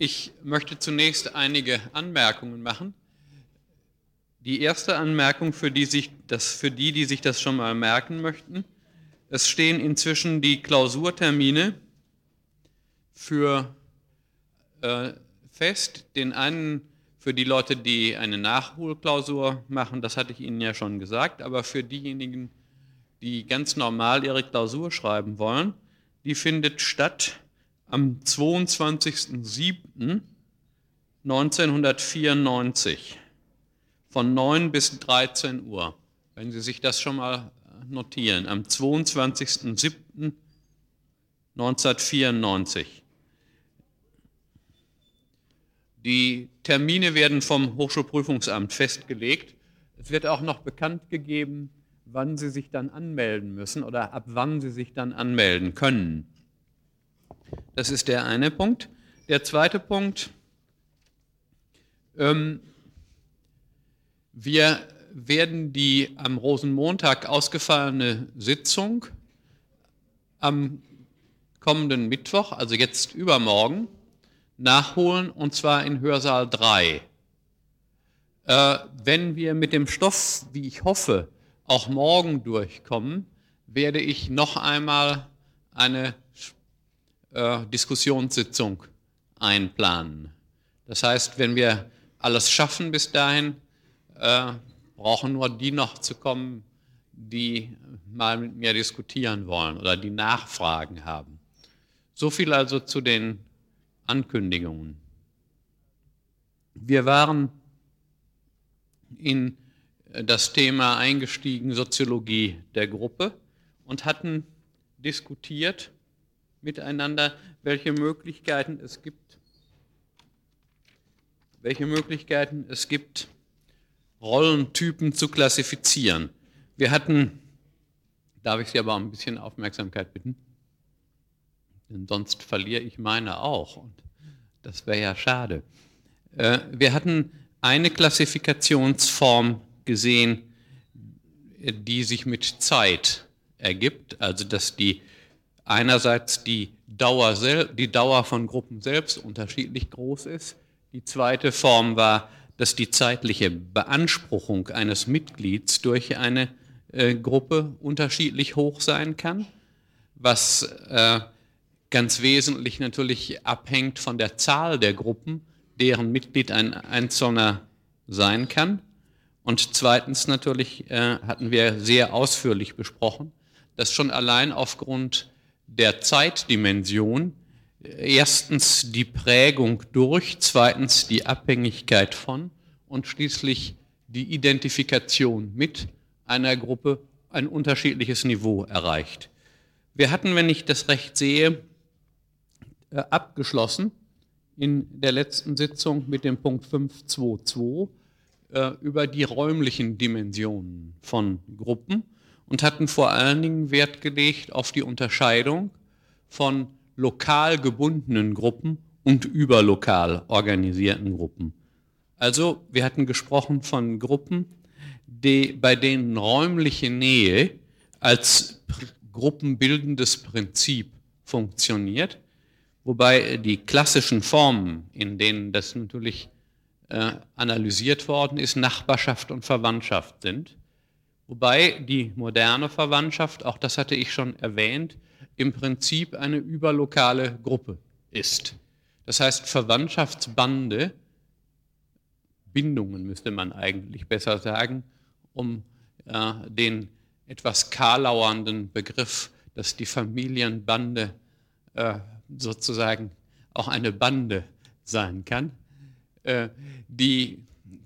Ich möchte zunächst einige Anmerkungen machen. Die erste Anmerkung für die, sich das, für die, die sich das schon mal merken möchten. Es stehen inzwischen die Klausurtermine für äh, fest. Den einen für die Leute, die eine Nachholklausur machen, das hatte ich Ihnen ja schon gesagt, aber für diejenigen, die ganz normal ihre Klausur schreiben wollen, die findet statt am 22.07.1994 von 9 bis 13 Uhr. Wenn Sie sich das schon mal notieren, am 22.07.1994. Die Termine werden vom Hochschulprüfungsamt festgelegt. Es wird auch noch bekannt gegeben, wann Sie sich dann anmelden müssen oder ab wann Sie sich dann anmelden können. Das ist der eine Punkt. Der zweite Punkt, ähm, wir werden die am Rosenmontag ausgefallene Sitzung am kommenden Mittwoch, also jetzt übermorgen, nachholen und zwar in Hörsaal 3. Äh, wenn wir mit dem Stoff, wie ich hoffe, auch morgen durchkommen, werde ich noch einmal eine äh, Diskussionssitzung einplanen. Das heißt, wenn wir alles schaffen bis dahin, äh, brauchen nur die noch zu kommen, die mal mit mir diskutieren wollen oder die Nachfragen haben. So viel also zu den Ankündigungen. Wir waren in das Thema eingestiegen, Soziologie der Gruppe, und hatten diskutiert miteinander, welche Möglichkeiten es gibt, welche Möglichkeiten es gibt, Rollentypen zu klassifizieren. Wir hatten, darf ich Sie aber ein bisschen Aufmerksamkeit bitten? Denn sonst verliere ich meine auch und das wäre ja schade. Äh, wir hatten eine Klassifikationsform gesehen, die sich mit Zeit ergibt, also dass die einerseits die Dauer, die Dauer von Gruppen selbst unterschiedlich groß ist. Die zweite Form war, dass die zeitliche Beanspruchung eines Mitglieds durch eine äh, Gruppe unterschiedlich hoch sein kann, was äh, ganz wesentlich natürlich abhängt von der Zahl der Gruppen, deren Mitglied ein Einzelner sein kann. Und zweitens natürlich äh, hatten wir sehr ausführlich besprochen, dass schon allein aufgrund der Zeitdimension erstens die Prägung durch, zweitens die Abhängigkeit von und schließlich die Identifikation mit einer Gruppe ein unterschiedliches Niveau erreicht. Wir hatten, wenn ich das recht sehe, äh, abgeschlossen in der letzten Sitzung mit dem Punkt 522 äh, über die räumlichen Dimensionen von Gruppen und hatten vor allen Dingen Wert gelegt auf die Unterscheidung von lokal gebundenen Gruppen und überlokal organisierten Gruppen. Also wir hatten gesprochen von Gruppen, die, bei denen räumliche Nähe als gruppenbildendes Prinzip funktioniert, wobei die klassischen Formen, in denen das natürlich äh, analysiert worden ist, Nachbarschaft und Verwandtschaft sind. Wobei die moderne Verwandtschaft, auch das hatte ich schon erwähnt, im Prinzip eine überlokale Gruppe ist. Das heißt, Verwandtschaftsbande, Bindungen müsste man eigentlich besser sagen, um äh, den etwas karlauernden Begriff, dass die Familienbande äh, sozusagen auch eine Bande sein kann, äh, die,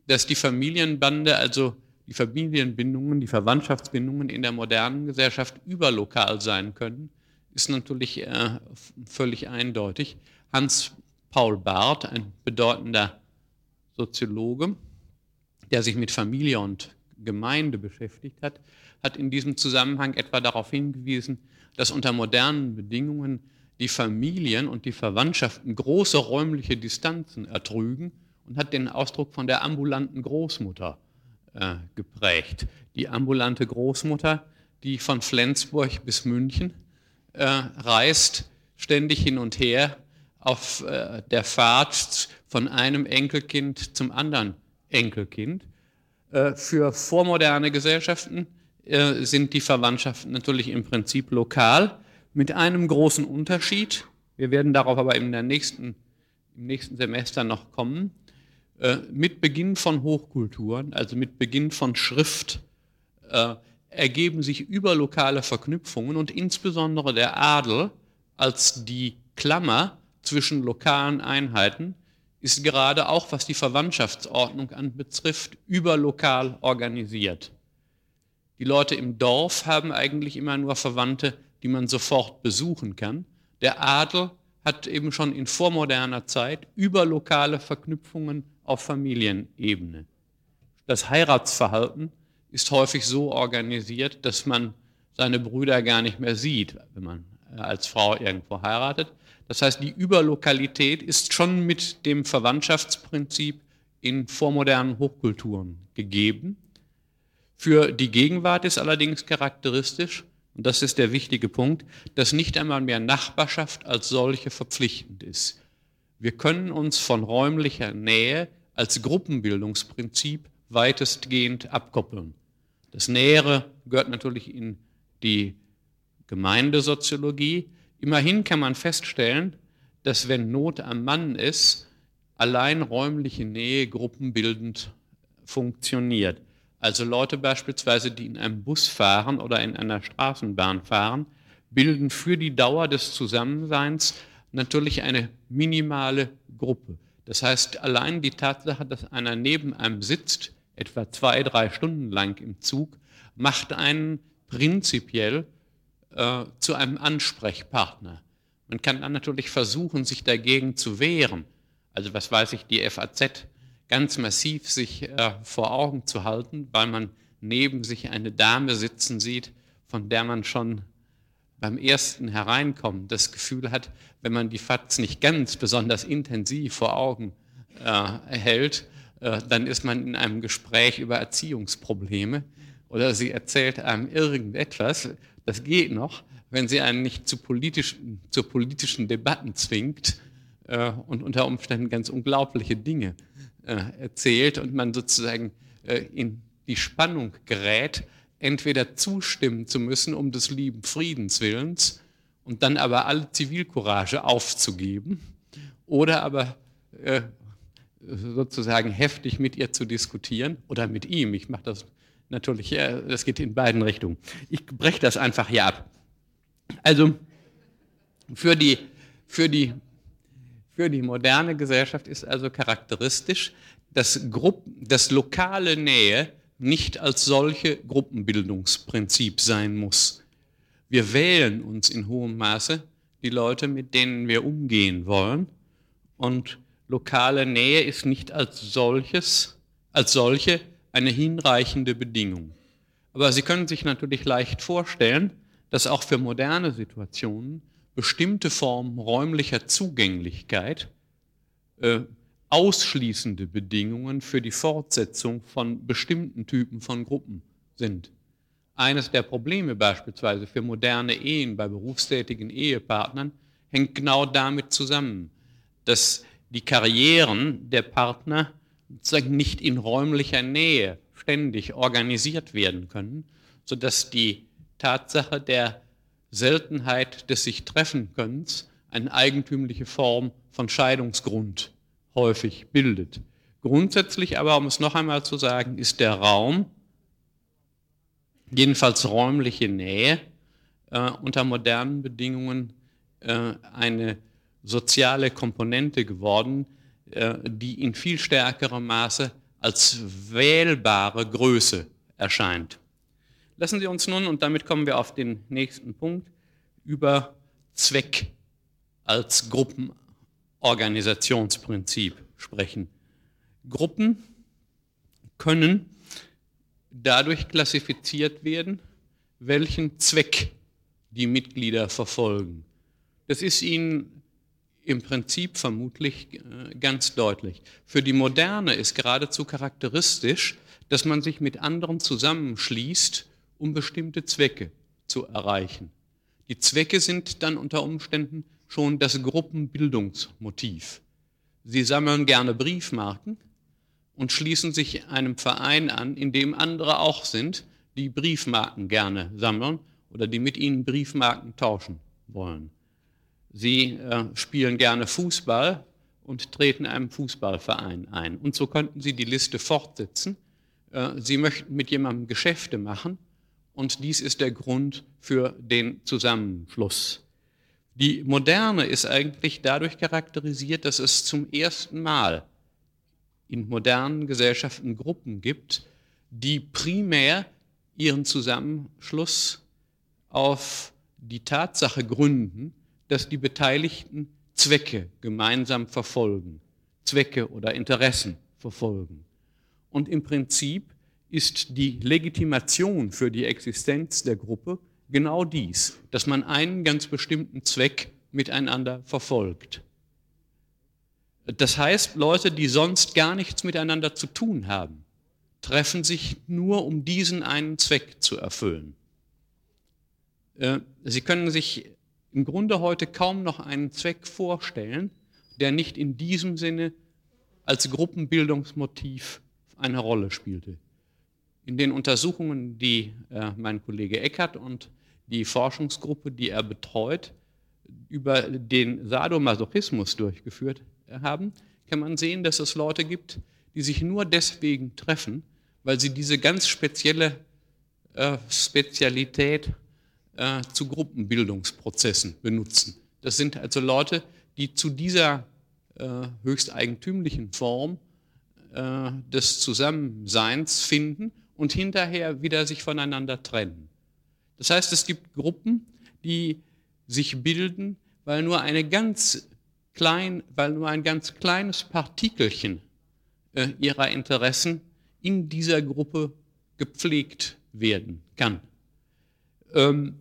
dass die Familienbande, also die Familienbindungen, die Verwandtschaftsbindungen in der modernen Gesellschaft überlokal sein können, ist natürlich äh, völlig eindeutig. Hans Paul Barth, ein bedeutender Soziologe, der sich mit Familie und Gemeinde beschäftigt hat, hat in diesem Zusammenhang etwa darauf hingewiesen, dass unter modernen Bedingungen die Familien und die Verwandtschaften große räumliche Distanzen ertrügen und hat den Ausdruck von der ambulanten Großmutter äh, geprägt. Die ambulante Großmutter, die von Flensburg bis München äh, reist, ständig hin und her, auf äh, der Fahrt von einem Enkelkind zum anderen Enkelkind. Äh, für vormoderne Gesellschaften äh, sind die Verwandtschaften natürlich im Prinzip lokal, mit einem großen Unterschied. Wir werden darauf aber in der nächsten, im nächsten Semester noch kommen. Äh, mit Beginn von Hochkulturen, also mit Beginn von Schrift, äh, ergeben sich überlokale Verknüpfungen und insbesondere der Adel als die Klammer zwischen lokalen Einheiten ist gerade auch, was die Verwandtschaftsordnung anbetrifft, überlokal organisiert. Die Leute im Dorf haben eigentlich immer nur Verwandte, die man sofort besuchen kann. Der Adel hat eben schon in vormoderner Zeit überlokale Verknüpfungen auf Familienebene. Das Heiratsverhalten ist häufig so organisiert, dass man seine Brüder gar nicht mehr sieht, wenn man als Frau irgendwo heiratet. Das heißt, die Überlokalität ist schon mit dem Verwandtschaftsprinzip in vormodernen Hochkulturen gegeben. Für die Gegenwart ist allerdings charakteristisch, und das ist der wichtige Punkt, dass nicht einmal mehr Nachbarschaft als solche verpflichtend ist. Wir können uns von räumlicher Nähe als Gruppenbildungsprinzip weitestgehend abkoppeln. Das Nähere gehört natürlich in die Gemeindesoziologie. Immerhin kann man feststellen, dass wenn Not am Mann ist, allein räumliche Nähe gruppenbildend funktioniert. Also Leute beispielsweise, die in einem Bus fahren oder in einer Straßenbahn fahren, bilden für die Dauer des Zusammenseins natürlich eine minimale Gruppe. Das heißt, allein die Tatsache, dass einer neben einem sitzt, etwa zwei, drei Stunden lang im Zug, macht einen prinzipiell äh, zu einem Ansprechpartner. Man kann dann natürlich versuchen, sich dagegen zu wehren. Also was weiß ich, die FAZ ganz massiv sich äh, vor Augen zu halten, weil man neben sich eine Dame sitzen sieht, von der man schon beim ersten Hereinkommen das Gefühl hat, wenn man die FAZ nicht ganz besonders intensiv vor Augen äh, hält, äh, dann ist man in einem Gespräch über Erziehungsprobleme oder sie erzählt einem irgendetwas, das geht noch, wenn sie einen nicht zu politischen, zu politischen Debatten zwingt äh, und unter Umständen ganz unglaubliche Dinge äh, erzählt und man sozusagen äh, in die Spannung gerät, entweder zustimmen zu müssen um des lieben Friedens willens und dann aber alle Zivilcourage aufzugeben oder aber äh, sozusagen heftig mit ihr zu diskutieren oder mit ihm. Ich mache das natürlich, das geht in beiden Richtungen. Ich breche das einfach hier ab. Also für die, für die für die moderne Gesellschaft ist also charakteristisch, dass, Grupp, dass lokale Nähe nicht als solche Gruppenbildungsprinzip sein muss. Wir wählen uns in hohem Maße die Leute, mit denen wir umgehen wollen. Und lokale Nähe ist nicht als solches, als solche eine hinreichende Bedingung. Aber Sie können sich natürlich leicht vorstellen, dass auch für moderne Situationen bestimmte Formen räumlicher Zugänglichkeit äh, ausschließende Bedingungen für die Fortsetzung von bestimmten Typen von Gruppen sind. Eines der Probleme beispielsweise für moderne Ehen bei berufstätigen Ehepartnern hängt genau damit zusammen, dass die Karrieren der Partner nicht in räumlicher Nähe ständig organisiert werden können, sodass die Tatsache der Seltenheit des sich treffen Könnens eine eigentümliche Form von Scheidungsgrund häufig bildet. Grundsätzlich aber, um es noch einmal zu sagen, ist der Raum, jedenfalls räumliche Nähe, äh, unter modernen Bedingungen äh, eine soziale Komponente geworden, äh, die in viel stärkerem Maße als wählbare Größe erscheint. Lassen Sie uns nun, und damit kommen wir auf den nächsten Punkt, über Zweck als Gruppenorganisationsprinzip sprechen. Gruppen können dadurch klassifiziert werden, welchen Zweck die Mitglieder verfolgen. Das ist Ihnen im Prinzip vermutlich äh, ganz deutlich. Für die Moderne ist geradezu charakteristisch, dass man sich mit anderen zusammenschließt, um bestimmte Zwecke zu erreichen. Die Zwecke sind dann unter Umständen schon das Gruppenbildungsmotiv. Sie sammeln gerne Briefmarken und schließen sich einem Verein an, in dem andere auch sind, die Briefmarken gerne sammeln oder die mit ihnen Briefmarken tauschen wollen. Sie äh, spielen gerne Fußball und treten einem Fußballverein ein. Und so könnten Sie die Liste fortsetzen. Äh, Sie möchten mit jemandem Geschäfte machen und dies ist der Grund für den Zusammenschluss. Die Moderne ist eigentlich dadurch charakterisiert, dass es zum ersten Mal in modernen Gesellschaften Gruppen gibt, die primär ihren Zusammenschluss auf die Tatsache gründen, dass die Beteiligten Zwecke gemeinsam verfolgen, Zwecke oder Interessen verfolgen. Und im Prinzip ist die Legitimation für die Existenz der Gruppe genau dies, dass man einen ganz bestimmten Zweck miteinander verfolgt. Das heißt, Leute, die sonst gar nichts miteinander zu tun haben, treffen sich nur, um diesen einen Zweck zu erfüllen. Äh, sie können sich im Grunde heute kaum noch einen Zweck vorstellen, der nicht in diesem Sinne als Gruppenbildungsmotiv eine Rolle spielte. In den Untersuchungen, die äh, mein Kollege Eckert und die Forschungsgruppe, die er betreut, über den Sadomasochismus durchgeführt haben, kann man sehen, dass es Leute gibt, die sich nur deswegen treffen, weil sie diese ganz spezielle äh, Spezialität äh, zu Gruppenbildungsprozessen benutzen. Das sind also Leute, die zu dieser äh, höchst eigentümlichen Form äh, des Zusammenseins finden und hinterher wieder sich voneinander trennen. Das heißt, es gibt Gruppen, die sich bilden, weil nur eine ganz klein, weil nur ein ganz kleines Partikelchen äh, ihrer Interessen in dieser Gruppe gepflegt werden kann. Ähm,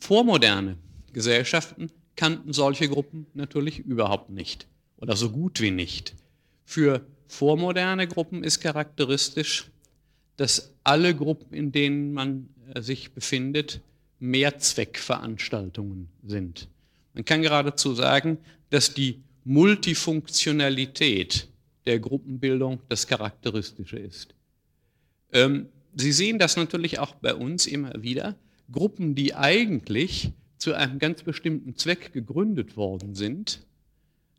vormoderne Gesellschaften kannten solche Gruppen natürlich überhaupt nicht oder so gut wie nicht. Für vormoderne Gruppen ist charakteristisch, dass alle Gruppen, in denen man äh, sich befindet, Mehrzweckveranstaltungen sind. Man kann geradezu sagen, dass die Multifunktionalität der Gruppenbildung das Charakteristische ist. Ähm, Sie sehen das natürlich auch bei uns immer wieder. Gruppen, die eigentlich zu einem ganz bestimmten Zweck gegründet worden sind,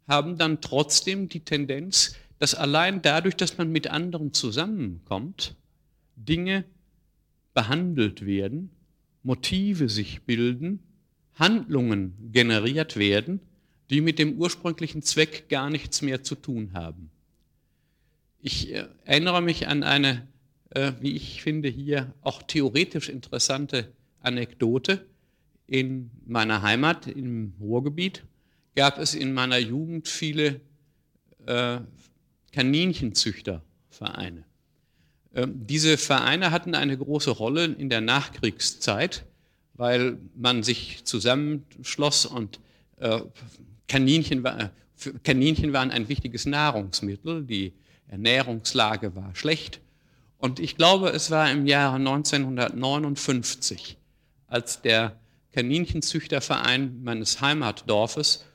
haben dann trotzdem die Tendenz, dass allein dadurch, dass man mit anderen zusammenkommt, Dinge behandelt werden, Motive sich bilden, Handlungen generiert werden, die mit dem ursprünglichen Zweck gar nichts mehr zu tun haben. Ich äh, erinnere mich an eine, äh, wie ich finde, hier auch theoretisch interessante Anekdote. In meiner Heimat, im Ruhrgebiet, gab es in meiner Jugend viele äh, Kaninchenzüchtervereine. Ähm, diese Vereine hatten eine große Rolle in der Nachkriegszeit weil man sich zusammenschloss und äh, Kaninchen, Kaninchen waren ein wichtiges Nahrungsmittel, die Ernährungslage war schlecht. Und ich glaube, es war im Jahre 1959, als der Kaninchenzüchterverein meines Heimatdorfes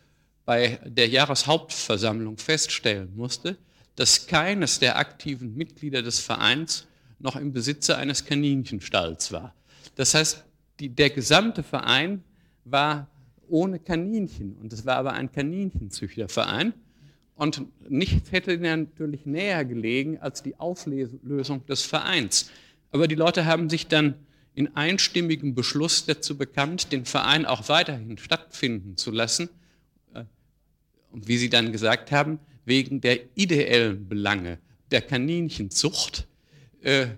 bei der Jahreshauptversammlung feststellen musste, dass keines der aktiven Mitglieder des Vereins noch im Besitze eines Kaninchenstalls war. Das heißt, die, der gesamte Verein war ohne Kaninchen und es war aber ein Kaninchenzüchterverein. Und nichts hätte natürlich näher gelegen als die Auflösung des Vereins. Aber die Leute haben sich dann in einstimmigem Beschluss dazu bekannt, den Verein auch weiterhin stattfinden zu lassen. Äh, und wie sie dann gesagt haben, wegen der ideellen Belange der Kaninchenzucht äh,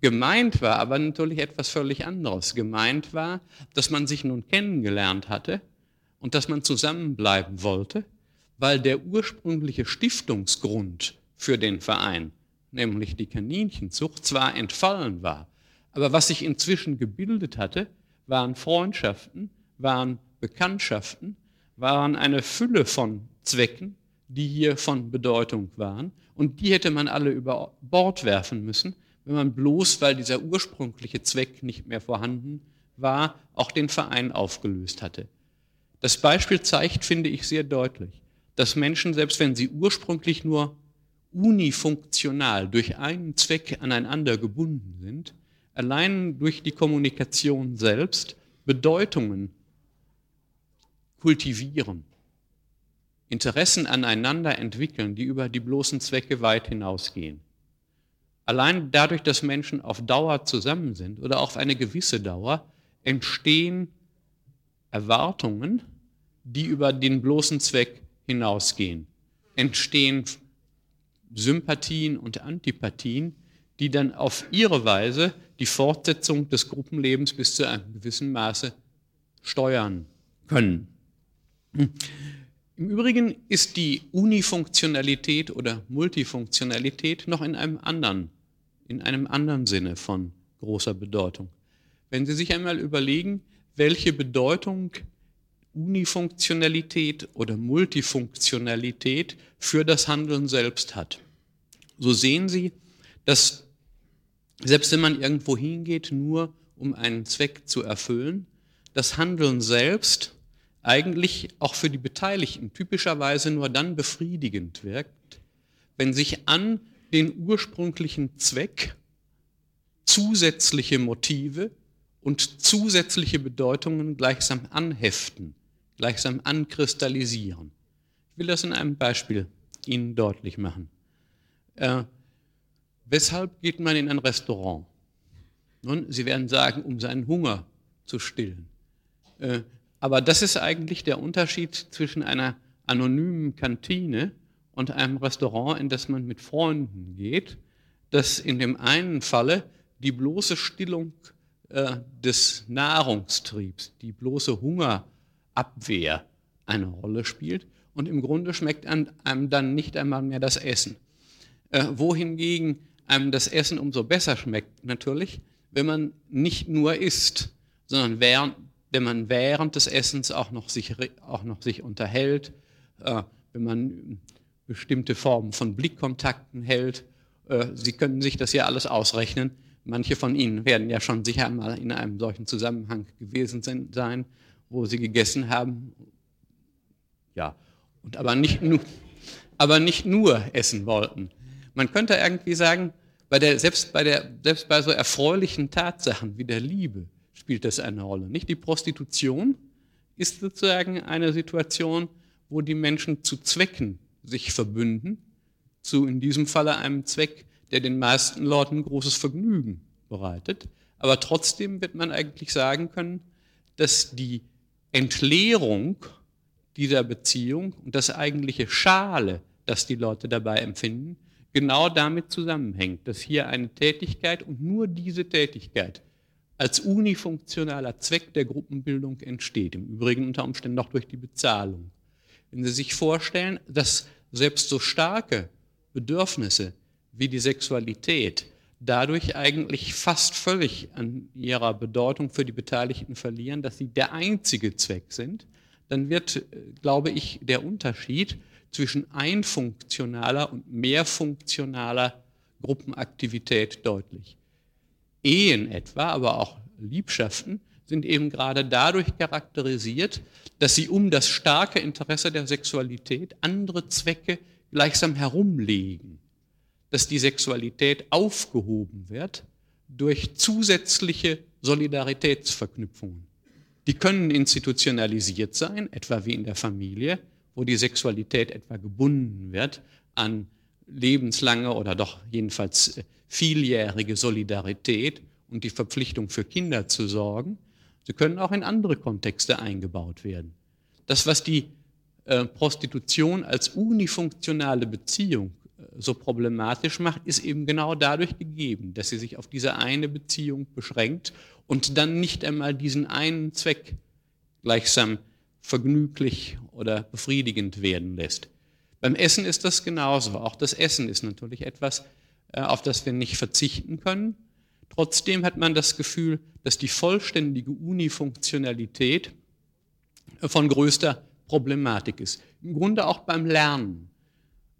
Gemeint war aber natürlich etwas völlig anderes. Gemeint war, dass man sich nun kennengelernt hatte und dass man zusammenbleiben wollte, weil der ursprüngliche Stiftungsgrund für den Verein, nämlich die Kaninchenzucht, zwar entfallen war, aber was sich inzwischen gebildet hatte, waren Freundschaften, waren Bekanntschaften, waren eine Fülle von Zwecken, die hier von Bedeutung waren und die hätte man alle über Bord werfen müssen, wenn man bloß, weil dieser ursprüngliche Zweck nicht mehr vorhanden war, auch den Verein aufgelöst hatte. Das Beispiel zeigt, finde ich, sehr deutlich, dass Menschen, selbst wenn sie ursprünglich nur unifunktional durch einen Zweck aneinander gebunden sind, allein durch die Kommunikation selbst Bedeutungen kultivieren, Interessen aneinander entwickeln, die über die bloßen Zwecke weit hinausgehen. Allein dadurch, dass Menschen auf Dauer zusammen sind oder auf eine gewisse Dauer, entstehen Erwartungen, die über den bloßen Zweck hinausgehen. Entstehen Sympathien und Antipathien, die dann auf ihre Weise die Fortsetzung des Gruppenlebens bis zu einem gewissen Maße steuern können. Im Übrigen ist die Unifunktionalität oder Multifunktionalität noch in einem anderen, in einem anderen Sinne von großer Bedeutung. Wenn Sie sich einmal überlegen, welche Bedeutung Unifunktionalität oder Multifunktionalität für das Handeln selbst hat. So sehen Sie, dass selbst wenn man irgendwo hingeht, nur um einen Zweck zu erfüllen, das Handeln selbst eigentlich auch für die Beteiligten typischerweise nur dann befriedigend wirkt, wenn sich an den ursprünglichen Zweck zusätzliche Motive und zusätzliche Bedeutungen gleichsam anheften, gleichsam ankristallisieren. Ich will das in einem Beispiel Ihnen deutlich machen. Äh, weshalb geht man in ein Restaurant? Nun, Sie werden sagen, um seinen Hunger zu stillen. Äh, aber das ist eigentlich der Unterschied zwischen einer anonymen Kantine und einem Restaurant, in das man mit Freunden geht, dass in dem einen Falle die bloße Stillung äh, des Nahrungstriebs, die bloße Hungerabwehr eine Rolle spielt und im Grunde schmeckt einem dann nicht einmal mehr das Essen. Äh, wohingegen einem das Essen umso besser schmeckt natürlich, wenn man nicht nur isst, sondern während, wenn man während des Essens auch noch sich, auch noch sich unterhält, äh, wenn man bestimmte Formen von Blickkontakten hält. Äh, Sie können sich das ja alles ausrechnen. Manche von Ihnen werden ja schon sicher mal in einem solchen Zusammenhang gewesen sein, wo Sie gegessen haben. Ja, und aber nicht nur, aber nicht nur essen wollten. Man könnte irgendwie sagen, bei der, selbst, bei der, selbst bei so erfreulichen Tatsachen wie der Liebe spielt das eine Rolle. Nicht die Prostitution ist sozusagen eine Situation, wo die Menschen zu Zwecken sich verbünden, zu in diesem Falle einem Zweck, der den meisten Leuten großes Vergnügen bereitet. Aber trotzdem wird man eigentlich sagen können, dass die Entleerung dieser Beziehung und das eigentliche Schale, das die Leute dabei empfinden, genau damit zusammenhängt, dass hier eine Tätigkeit und nur diese Tätigkeit als unifunktionaler Zweck der Gruppenbildung entsteht, im Übrigen unter Umständen noch durch die Bezahlung. Wenn Sie sich vorstellen, dass selbst so starke Bedürfnisse wie die Sexualität dadurch eigentlich fast völlig an ihrer Bedeutung für die Beteiligten verlieren, dass sie der einzige Zweck sind, dann wird, äh, glaube ich, der Unterschied zwischen einfunktionaler und mehrfunktionaler Gruppenaktivität deutlich. Ehen etwa, aber auch Liebschaften sind eben gerade dadurch charakterisiert, dass sie um das starke Interesse der Sexualität andere Zwecke gleichsam herumlegen, dass die Sexualität aufgehoben wird durch zusätzliche Solidaritätsverknüpfungen. Die können institutionalisiert sein, etwa wie in der Familie, wo die Sexualität etwa gebunden wird an lebenslange oder doch jedenfalls äh, vieljährige Solidarität und die Verpflichtung für Kinder zu sorgen. Sie können auch in andere Kontexte eingebaut werden. Das, was die äh, Prostitution als unifunktionale Beziehung äh, so problematisch macht, ist eben genau dadurch gegeben, dass sie sich auf diese eine Beziehung beschränkt und dann nicht einmal diesen einen Zweck gleichsam vergnüglich oder befriedigend werden lässt. Beim Essen ist das genauso. Auch das Essen ist natürlich etwas, äh, auf das wir nicht verzichten können. Trotzdem hat man das Gefühl, dass die vollständige Unifunktionalität von größter Problematik ist. Im Grunde auch beim Lernen.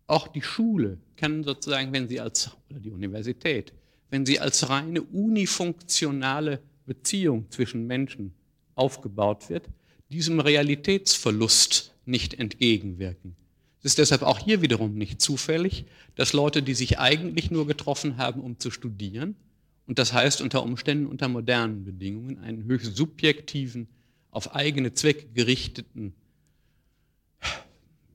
Auch die Schule kann sozusagen, wenn sie als, oder die Universität, wenn sie als reine unifunktionale Beziehung zwischen Menschen aufgebaut wird, diesem Realitätsverlust nicht entgegenwirken. Es ist deshalb auch hier wiederum nicht zufällig, dass Leute, die sich eigentlich nur getroffen haben, um zu studieren, und das heißt unter Umständen unter modernen Bedingungen, einen höchst subjektiven, auf eigene Zwecke gerichteten,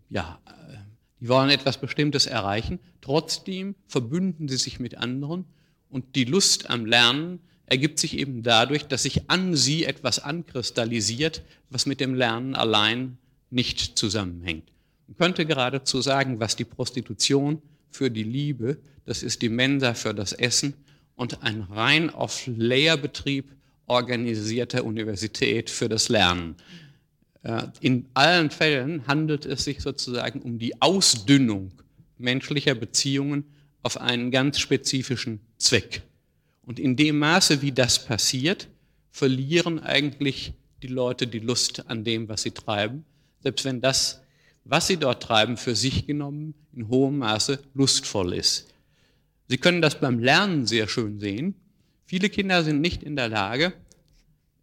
ja, äh, die wollen etwas Bestimmtes erreichen, trotzdem verbünden sie sich mit anderen und die Lust am Lernen ergibt sich eben dadurch, dass sich an sie etwas ankristallisiert, was mit dem Lernen allein nicht zusammenhängt. Man könnte geradezu sagen, was die Prostitution für die Liebe, das ist die Mensa für das Essen und ein rein auf Lehrbetrieb organisierte Universität für das Lernen. Äh, in allen Fällen handelt es sich sozusagen um die Ausdünnung menschlicher Beziehungen auf einen ganz spezifischen Zweck. Und in dem Maße, wie das passiert, verlieren eigentlich die Leute die Lust an dem, was sie treiben, selbst wenn das, was sie dort treiben, für sich genommen in hohem Maße lustvoll ist. Sie können das beim Lernen sehr schön sehen. Viele Kinder sind nicht in der Lage,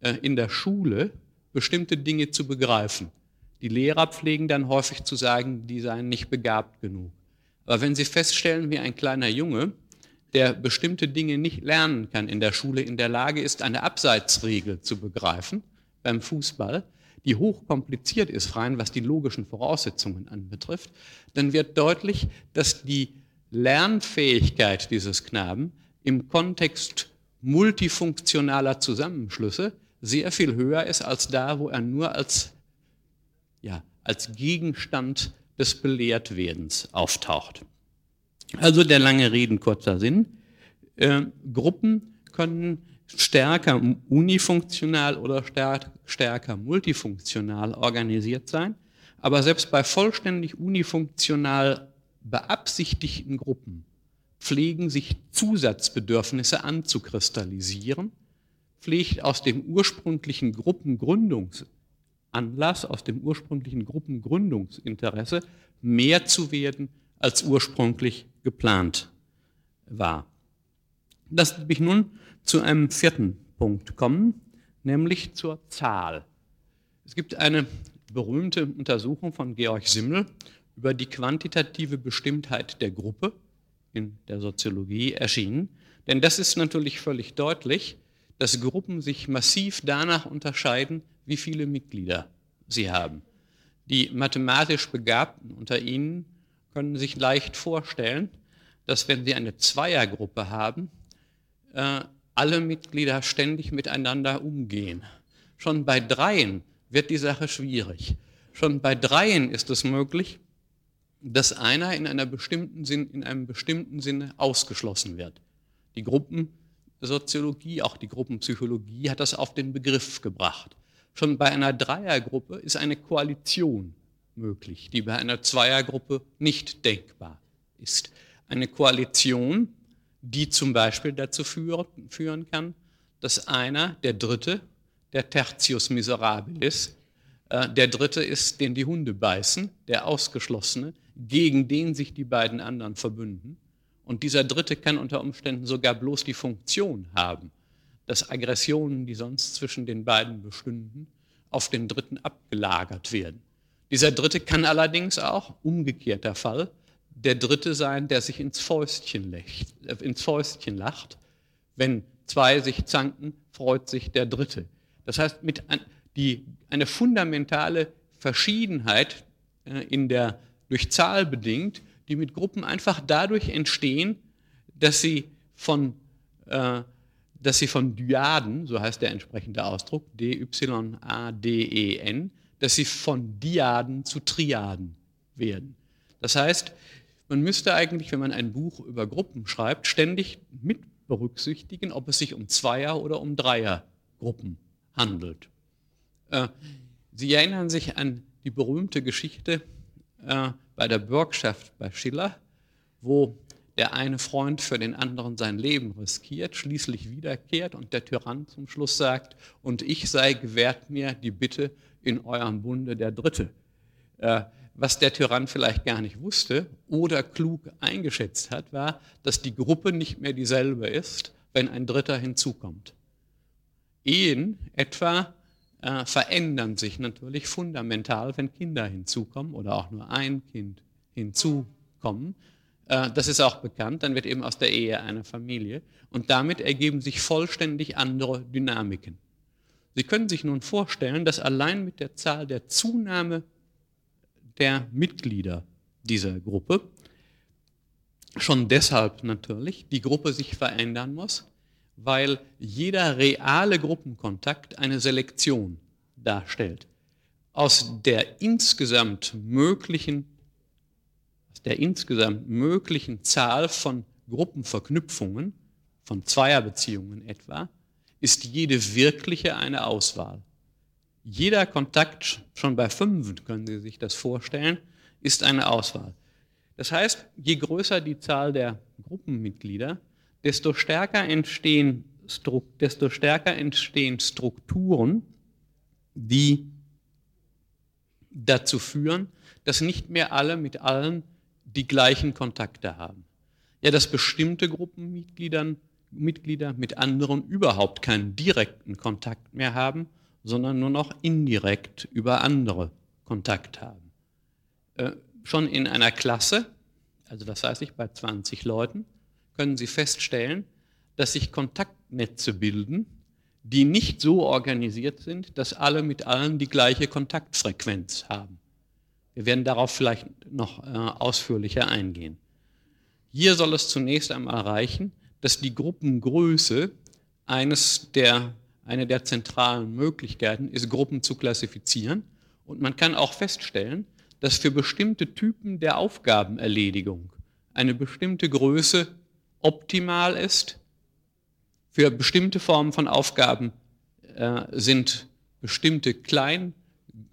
äh, in der Schule bestimmte Dinge zu begreifen. Die Lehrer pflegen dann häufig zu sagen, die seien nicht begabt genug. Aber wenn Sie feststellen, wie ein kleiner Junge der bestimmte Dinge nicht lernen kann in der Schule, in der Lage ist, eine Abseitsregel zu begreifen beim Fußball, die hochkompliziert ist, rein was die logischen Voraussetzungen anbetrifft, dann wird deutlich, dass die Lernfähigkeit dieses Knaben im Kontext multifunktionaler Zusammenschlüsse sehr viel höher ist als da, wo er nur als, ja, als Gegenstand des Belehrtwerdens auftaucht. Also der lange Reden, kurzer Sinn. Äh, Gruppen können stärker unifunktional oder stärker multifunktional organisiert sein, aber selbst bei vollständig unifunktional beabsichtigten Gruppen pflegen sich Zusatzbedürfnisse anzukristallisieren, pflegt aus dem ursprünglichen Gruppengründungsanlass, aus dem ursprünglichen Gruppengründungsinteresse mehr zu werden als ursprünglich geplant war. Lass mich nun zu einem vierten Punkt kommen, nämlich zur Zahl. Es gibt eine berühmte Untersuchung von Georg Simmel über die quantitative Bestimmtheit der Gruppe in der Soziologie erschienen. Denn das ist natürlich völlig deutlich, dass Gruppen sich massiv danach unterscheiden, wie viele Mitglieder sie haben. Die mathematisch Begabten unter ihnen können sich leicht vorstellen, dass wenn Sie eine Zweiergruppe haben, äh, alle Mitglieder ständig miteinander umgehen. Schon bei Dreien wird die Sache schwierig. Schon bei Dreien ist es möglich, dass einer in, einer bestimmten Sinn, in einem bestimmten Sinne ausgeschlossen wird. Die Gruppensoziologie, auch die Gruppenpsychologie hat das auf den Begriff gebracht. Schon bei einer Dreiergruppe ist eine Koalition möglich, die bei einer Zweiergruppe nicht denkbar ist. Eine Koalition, die zum Beispiel dazu führen kann, dass einer, der Dritte, der Tertius Miserabilis, äh, der Dritte ist, den die Hunde beißen, der Ausgeschlossene, gegen den sich die beiden anderen verbünden. Und dieser Dritte kann unter Umständen sogar bloß die Funktion haben, dass Aggressionen, die sonst zwischen den beiden bestünden, auf den Dritten abgelagert werden. Dieser Dritte kann allerdings auch, umgekehrter Fall, der Dritte sein, der sich ins Fäustchen, lächt, äh, ins Fäustchen lacht. Wenn zwei sich zanken, freut sich der Dritte. Das heißt, mit ein, die, eine fundamentale Verschiedenheit äh, in der, durch Zahl bedingt, die mit Gruppen einfach dadurch entstehen, dass sie von, äh, dass sie von Dyaden, so heißt der entsprechende Ausdruck, D-Y-A-D-E-N, dass sie von Diaden zu Triaden werden. Das heißt, man müsste eigentlich, wenn man ein Buch über Gruppen schreibt, ständig mit berücksichtigen, ob es sich um Zweier- oder um Dreiergruppen handelt. Äh, sie erinnern sich an die berühmte Geschichte äh, bei der Bürgschaft bei Schiller, wo der eine Freund für den anderen sein Leben riskiert, schließlich wiederkehrt und der Tyrann zum Schluss sagt, und ich sei gewährt mir die Bitte, in eurem Bunde der Dritte. Äh, was der Tyrann vielleicht gar nicht wusste oder klug eingeschätzt hat, war, dass die Gruppe nicht mehr dieselbe ist, wenn ein Dritter hinzukommt. Ehen etwa äh, verändern sich natürlich fundamental, wenn Kinder hinzukommen oder auch nur ein Kind hinzukommen. Äh, das ist auch bekannt, dann wird eben aus der Ehe eine Familie und damit ergeben sich vollständig andere Dynamiken. Sie können sich nun vorstellen, dass allein mit der Zahl der Zunahme der Mitglieder dieser Gruppe schon deshalb natürlich die Gruppe sich verändern muss, weil jeder reale Gruppenkontakt eine Selektion darstellt. Aus der insgesamt möglichen, aus der insgesamt möglichen Zahl von Gruppenverknüpfungen, von Zweierbeziehungen etwa, ist jede wirkliche eine Auswahl. Jeder Kontakt, schon bei fünf können Sie sich das vorstellen, ist eine Auswahl. Das heißt, je größer die Zahl der Gruppenmitglieder, desto stärker entstehen, desto stärker entstehen Strukturen, die dazu führen, dass nicht mehr alle mit allen die gleichen Kontakte haben. Ja, dass bestimmte Gruppenmitglieder Mitglieder mit anderen überhaupt keinen direkten Kontakt mehr haben, sondern nur noch indirekt über andere Kontakt haben. Äh, schon in einer Klasse, also das heißt ich bei 20 Leuten, können Sie feststellen, dass sich Kontaktnetze bilden, die nicht so organisiert sind, dass alle mit allen die gleiche Kontaktfrequenz haben. Wir werden darauf vielleicht noch äh, ausführlicher eingehen. Hier soll es zunächst einmal reichen, dass die Gruppengröße eines der, eine der zentralen Möglichkeiten ist, Gruppen zu klassifizieren. Und man kann auch feststellen, dass für bestimmte Typen der Aufgabenerledigung eine bestimmte Größe optimal ist. Für bestimmte Formen von Aufgaben äh, sind bestimmte klein,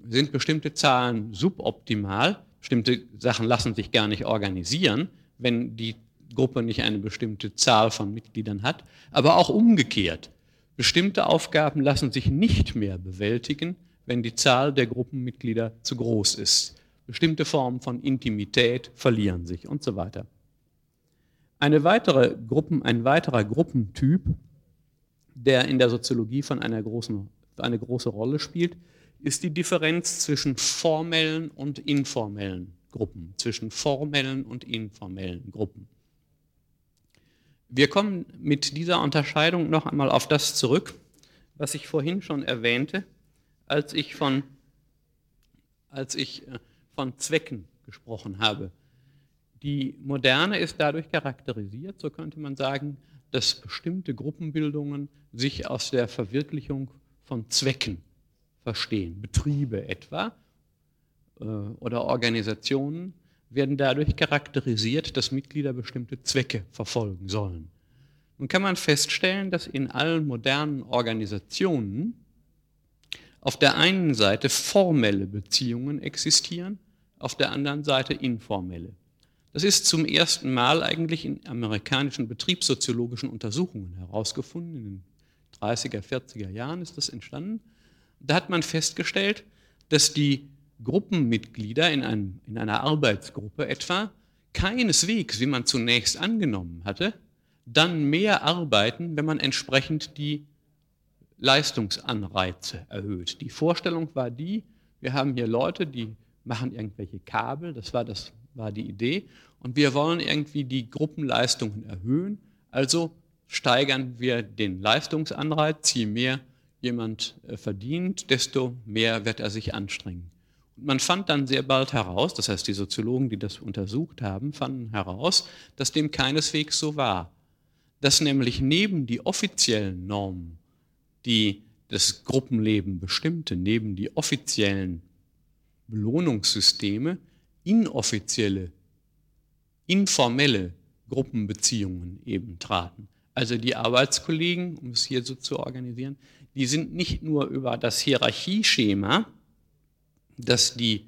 sind bestimmte Zahlen suboptimal. Bestimmte Sachen lassen sich gar nicht organisieren, wenn die Gruppe nicht eine bestimmte Zahl von Mitgliedern hat. Aber auch umgekehrt. Bestimmte Aufgaben lassen sich nicht mehr bewältigen, wenn die Zahl der Gruppenmitglieder zu groß ist. Bestimmte Formen von Intimität verlieren sich und so weiter. Eine weitere Gruppen, ein weiterer Gruppentyp, der in der Soziologie von einer großen, eine große Rolle spielt, ist die Differenz zwischen formellen und informellen Gruppen, zwischen formellen und informellen Gruppen. Wir kommen mit dieser Unterscheidung noch einmal auf das zurück, was ich vorhin schon erwähnte, als ich von, als ich äh, von Zwecken gesprochen habe. Die Moderne ist dadurch charakterisiert, so könnte man sagen, dass bestimmte Gruppenbildungen sich aus der Verwirklichung von Zwecken verstehen. Betriebe etwa äh, oder Organisationen werden dadurch charakterisiert, dass Mitglieder bestimmte Zwecke verfolgen sollen. Nun kann man feststellen, dass in allen modernen Organisationen auf der einen Seite formelle Beziehungen existieren auf der anderen Seite informelle. Das ist zum ersten Mal eigentlich in amerikanischen betriebssoziologischen Untersuchungen herausgefunden. In den 30er, 40er Jahren ist das entstanden. Da hat man festgestellt, dass die Gruppenmitglieder in, einem, in einer Arbeitsgruppe etwa keineswegs, wie man zunächst angenommen hatte, dann mehr arbeiten, wenn man entsprechend die Leistungsanreize erhöht. Die Vorstellung war die, wir haben hier Leute, die machen irgendwelche Kabel, das war, das war die Idee. Und wir wollen irgendwie die Gruppenleistungen erhöhen, also steigern wir den Leistungsanreiz. Je mehr jemand äh, verdient, desto mehr wird er sich anstrengen. Man fand dann sehr bald heraus, das heißt die Soziologen, die das untersucht haben, fanden heraus, dass dem keineswegs so war. Dass nämlich neben die offiziellen Normen, die das Gruppenleben bestimmte, neben die offiziellen Belohnungssysteme inoffizielle, informelle Gruppenbeziehungen eben traten. Also die Arbeitskollegen, um es hier so zu organisieren, die sind nicht nur über das Hierarchieschema, das die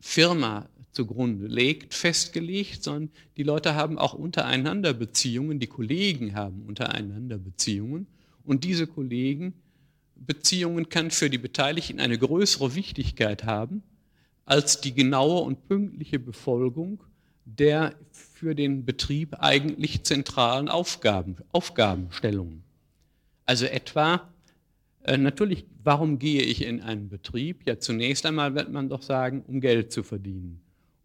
Firma zugrunde legt, festgelegt, sondern die Leute haben auch untereinander Beziehungen, die Kollegen haben untereinander Beziehungen und diese Kollegenbeziehungen kann für die Beteiligten eine größere Wichtigkeit haben als die genaue und pünktliche Befolgung der für den Betrieb eigentlich zentralen Aufgaben, Aufgabenstellungen. Also etwa Äh, natürlich, warum gehe ich in einen Betrieb? Ja, zunächst einmal wird man doch sagen, um Geld zu verdienen.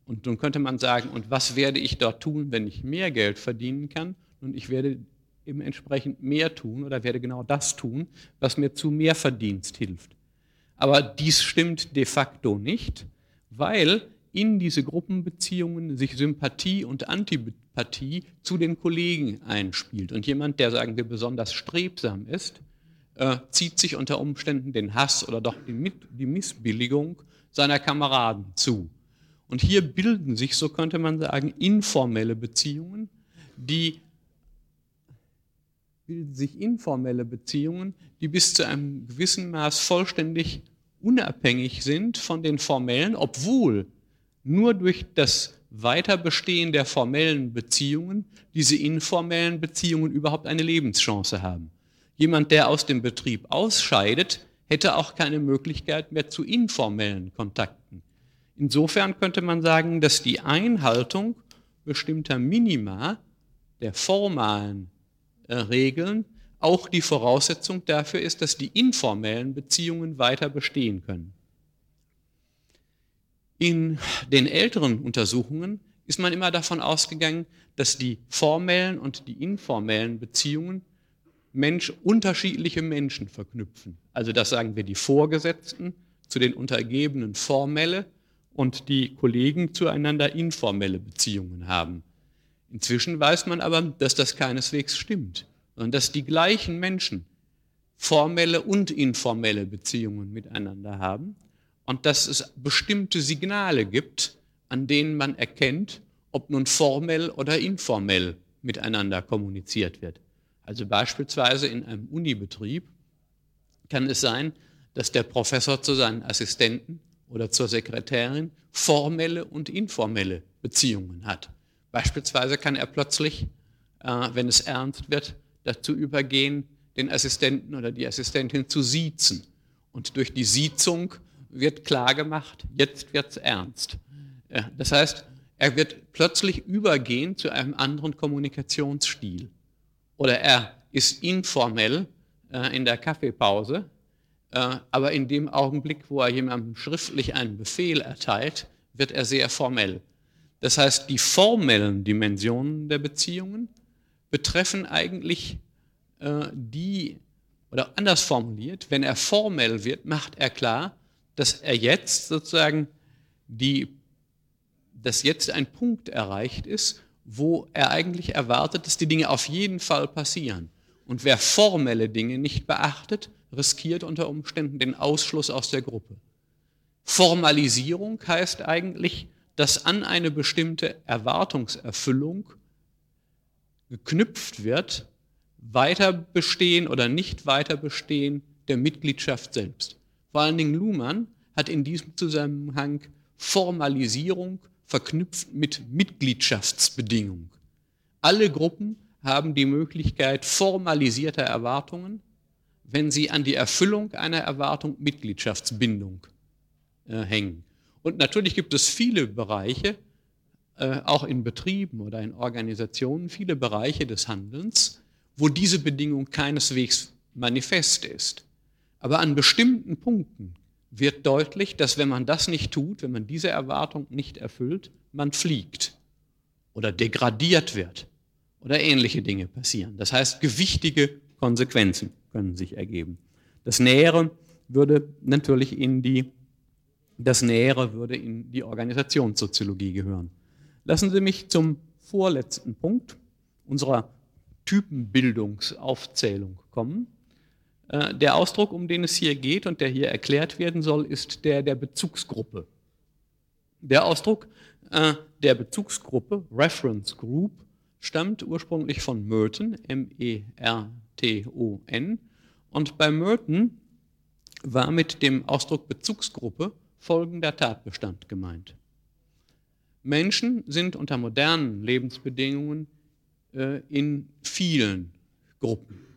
Und nun könnte man sagen, und was werde ich dort tun, wenn ich mehr Geld verdienen kann? Und ich werde eben entsprechend mehr tun oder werde genau das tun, was mir zu mehr Verdienst hilft. Aber dies stimmt de facto nicht, weil in diese Gruppenbeziehungen sich Sympathie und Antipathie zu den Kollegen einspielt. Und jemand, der, sagen wir, besonders strebsam ist, äh, zieht sich unter Umständen den Hass oder doch die, die Missbilligung seiner Kameraden zu. Und hier bilden sich, so könnte man sagen, informelle Beziehungen, die bilden sich informelle Beziehungen, die bis zu einem gewissen Maß vollständig unabhängig sind von den formellen, obwohl nur durch das Weiterbestehen der formellen Beziehungen diese informellen Beziehungen überhaupt eine Lebenschance haben. Jemand, der aus dem Betrieb ausscheidet, hätte auch keine Möglichkeit mehr zu informellen Kontakten. Insofern könnte man sagen, dass die Einhaltung bestimmter Minima der formalen äh, Regeln auch die Voraussetzung dafür ist, dass die informellen Beziehungen weiter bestehen können. In den älteren Untersuchungen ist man immer davon ausgegangen, dass die formellen und die informellen Beziehungen Mensch, unterschiedliche Menschen verknüpfen. Also das sagen wir die Vorgesetzten zu den Untergebenen formelle und die Kollegen zueinander informelle Beziehungen haben. Inzwischen weiß man aber, dass das keineswegs stimmt, sondern dass die gleichen Menschen formelle und informelle Beziehungen miteinander haben und dass es bestimmte Signale gibt, an denen man erkennt, ob nun formell oder informell miteinander kommuniziert wird. Also beispielsweise in einem Unibetrieb kann es sein, dass der Professor zu seinen Assistenten oder zur Sekretärin formelle und informelle Beziehungen hat. Beispielsweise kann er plötzlich, äh, wenn es ernst wird, dazu übergehen, den Assistenten oder die Assistentin zu siezen. Und durch die Siezung wird klar gemacht, jetzt wird es ernst. Das heißt, er wird plötzlich übergehen zu einem anderen Kommunikationsstil. Oder er ist informell äh, in der Kaffeepause, äh, aber in dem Augenblick, wo er jemandem schriftlich einen Befehl erteilt, wird er sehr formell. Das heißt, die formellen Dimensionen der Beziehungen betreffen eigentlich äh, die, oder anders formuliert, wenn er formell wird, macht er klar, dass er jetzt sozusagen die, dass jetzt ein Punkt erreicht ist, wo er eigentlich erwartet, dass die Dinge auf jeden Fall passieren. Und wer formelle Dinge nicht beachtet, riskiert unter Umständen den Ausschluss aus der Gruppe. Formalisierung heißt eigentlich, dass an eine bestimmte Erwartungserfüllung geknüpft wird, weiter bestehen oder nicht weiter bestehen der Mitgliedschaft selbst. Vor allen Dingen Luhmann hat in diesem Zusammenhang Formalisierung verknüpft mit Mitgliedschaftsbedingungen. Alle Gruppen haben die Möglichkeit formalisierter Erwartungen, wenn sie an die Erfüllung einer Erwartung Mitgliedschaftsbindung äh, hängen. Und natürlich gibt es viele Bereiche, äh, auch in Betrieben oder in Organisationen, viele Bereiche des Handelns, wo diese Bedingung keineswegs manifest ist. Aber an bestimmten Punkten wird deutlich, dass wenn man das nicht tut, wenn man diese Erwartung nicht erfüllt, man fliegt oder degradiert wird oder ähnliche Dinge passieren. Das heißt, gewichtige Konsequenzen können sich ergeben. Das Nähere würde natürlich in die, das Nähere würde in die Organisationssoziologie gehören. Lassen Sie mich zum vorletzten Punkt unserer Typenbildungsaufzählung kommen. Äh, der Ausdruck, um den es hier geht und der hier erklärt werden soll, ist der der Bezugsgruppe. Der Ausdruck äh, der Bezugsgruppe, Reference Group, stammt ursprünglich von Merton, M-E-R-T-O-N. Und bei Merton war mit dem Ausdruck Bezugsgruppe folgender Tatbestand gemeint. Menschen sind unter modernen Lebensbedingungen äh, in vielen Gruppen.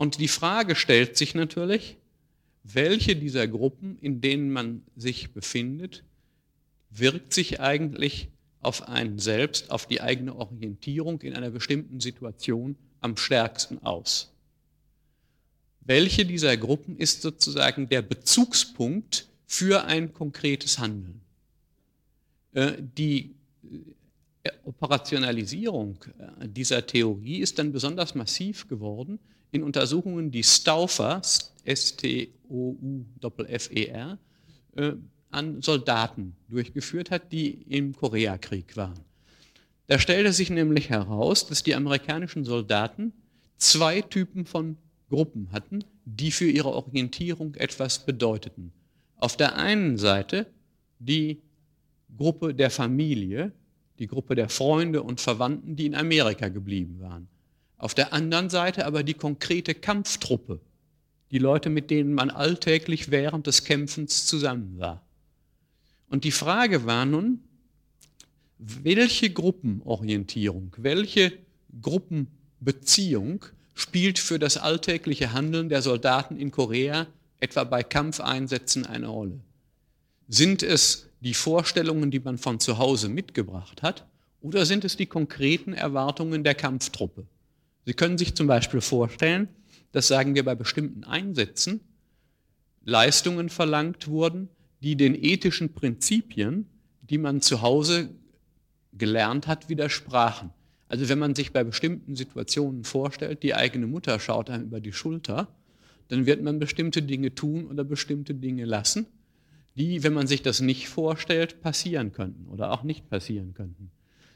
Und die Frage stellt sich natürlich, welche dieser Gruppen, in denen man sich befindet, wirkt sich eigentlich auf einen selbst, auf die eigene Orientierung in einer bestimmten Situation am stärksten aus. welche dieser Gruppen ist sozusagen der Bezugspunkt für ein konkretes Handeln. Äh, die Operationalisierung äh, dieser Theorie ist dann besonders massiv geworden in Untersuchungen, die Stauffer, S-T-O-U-F-F-E-R, an Soldaten durchgeführt hat, die im Koreakrieg waren. Da stellte sich nämlich heraus, dass die amerikanischen Soldaten zwei Typen von Gruppen hatten, die für ihre Orientierung etwas bedeuteten. Auf der einen Seite die Gruppe der Familie, die Gruppe der Freunde und Verwandten, die in Amerika geblieben waren. Auf der anderen Seite aber die konkrete Kampftruppe, die Leute, mit denen man alltäglich während des Kämpfens zusammen war. Und die Frage war nun, welche Gruppenorientierung, welche Gruppenbeziehung spielt für das alltägliche Handeln der Soldaten in Korea, etwa bei Kampfeinsätzen, eine Rolle? Sind es die Vorstellungen, die man von zu Hause mitgebracht hat, oder sind es die konkreten Erwartungen der Kampftruppe? Sie können sich zum Beispiel vorstellen, dass, sagen wir, bei bestimmten Einsätzen Leistungen verlangt wurden, die den ethischen Prinzipien, die man zu Hause gelernt hat, widersprachen. Also wenn man sich bei bestimmten Situationen vorstellt, die eigene Mutter schaut einem über die Schulter, dann wird man bestimmte Dinge tun oder bestimmte Dinge lassen, die, wenn man sich das nicht vorstellt, passieren könnten oder auch nicht passieren könnten.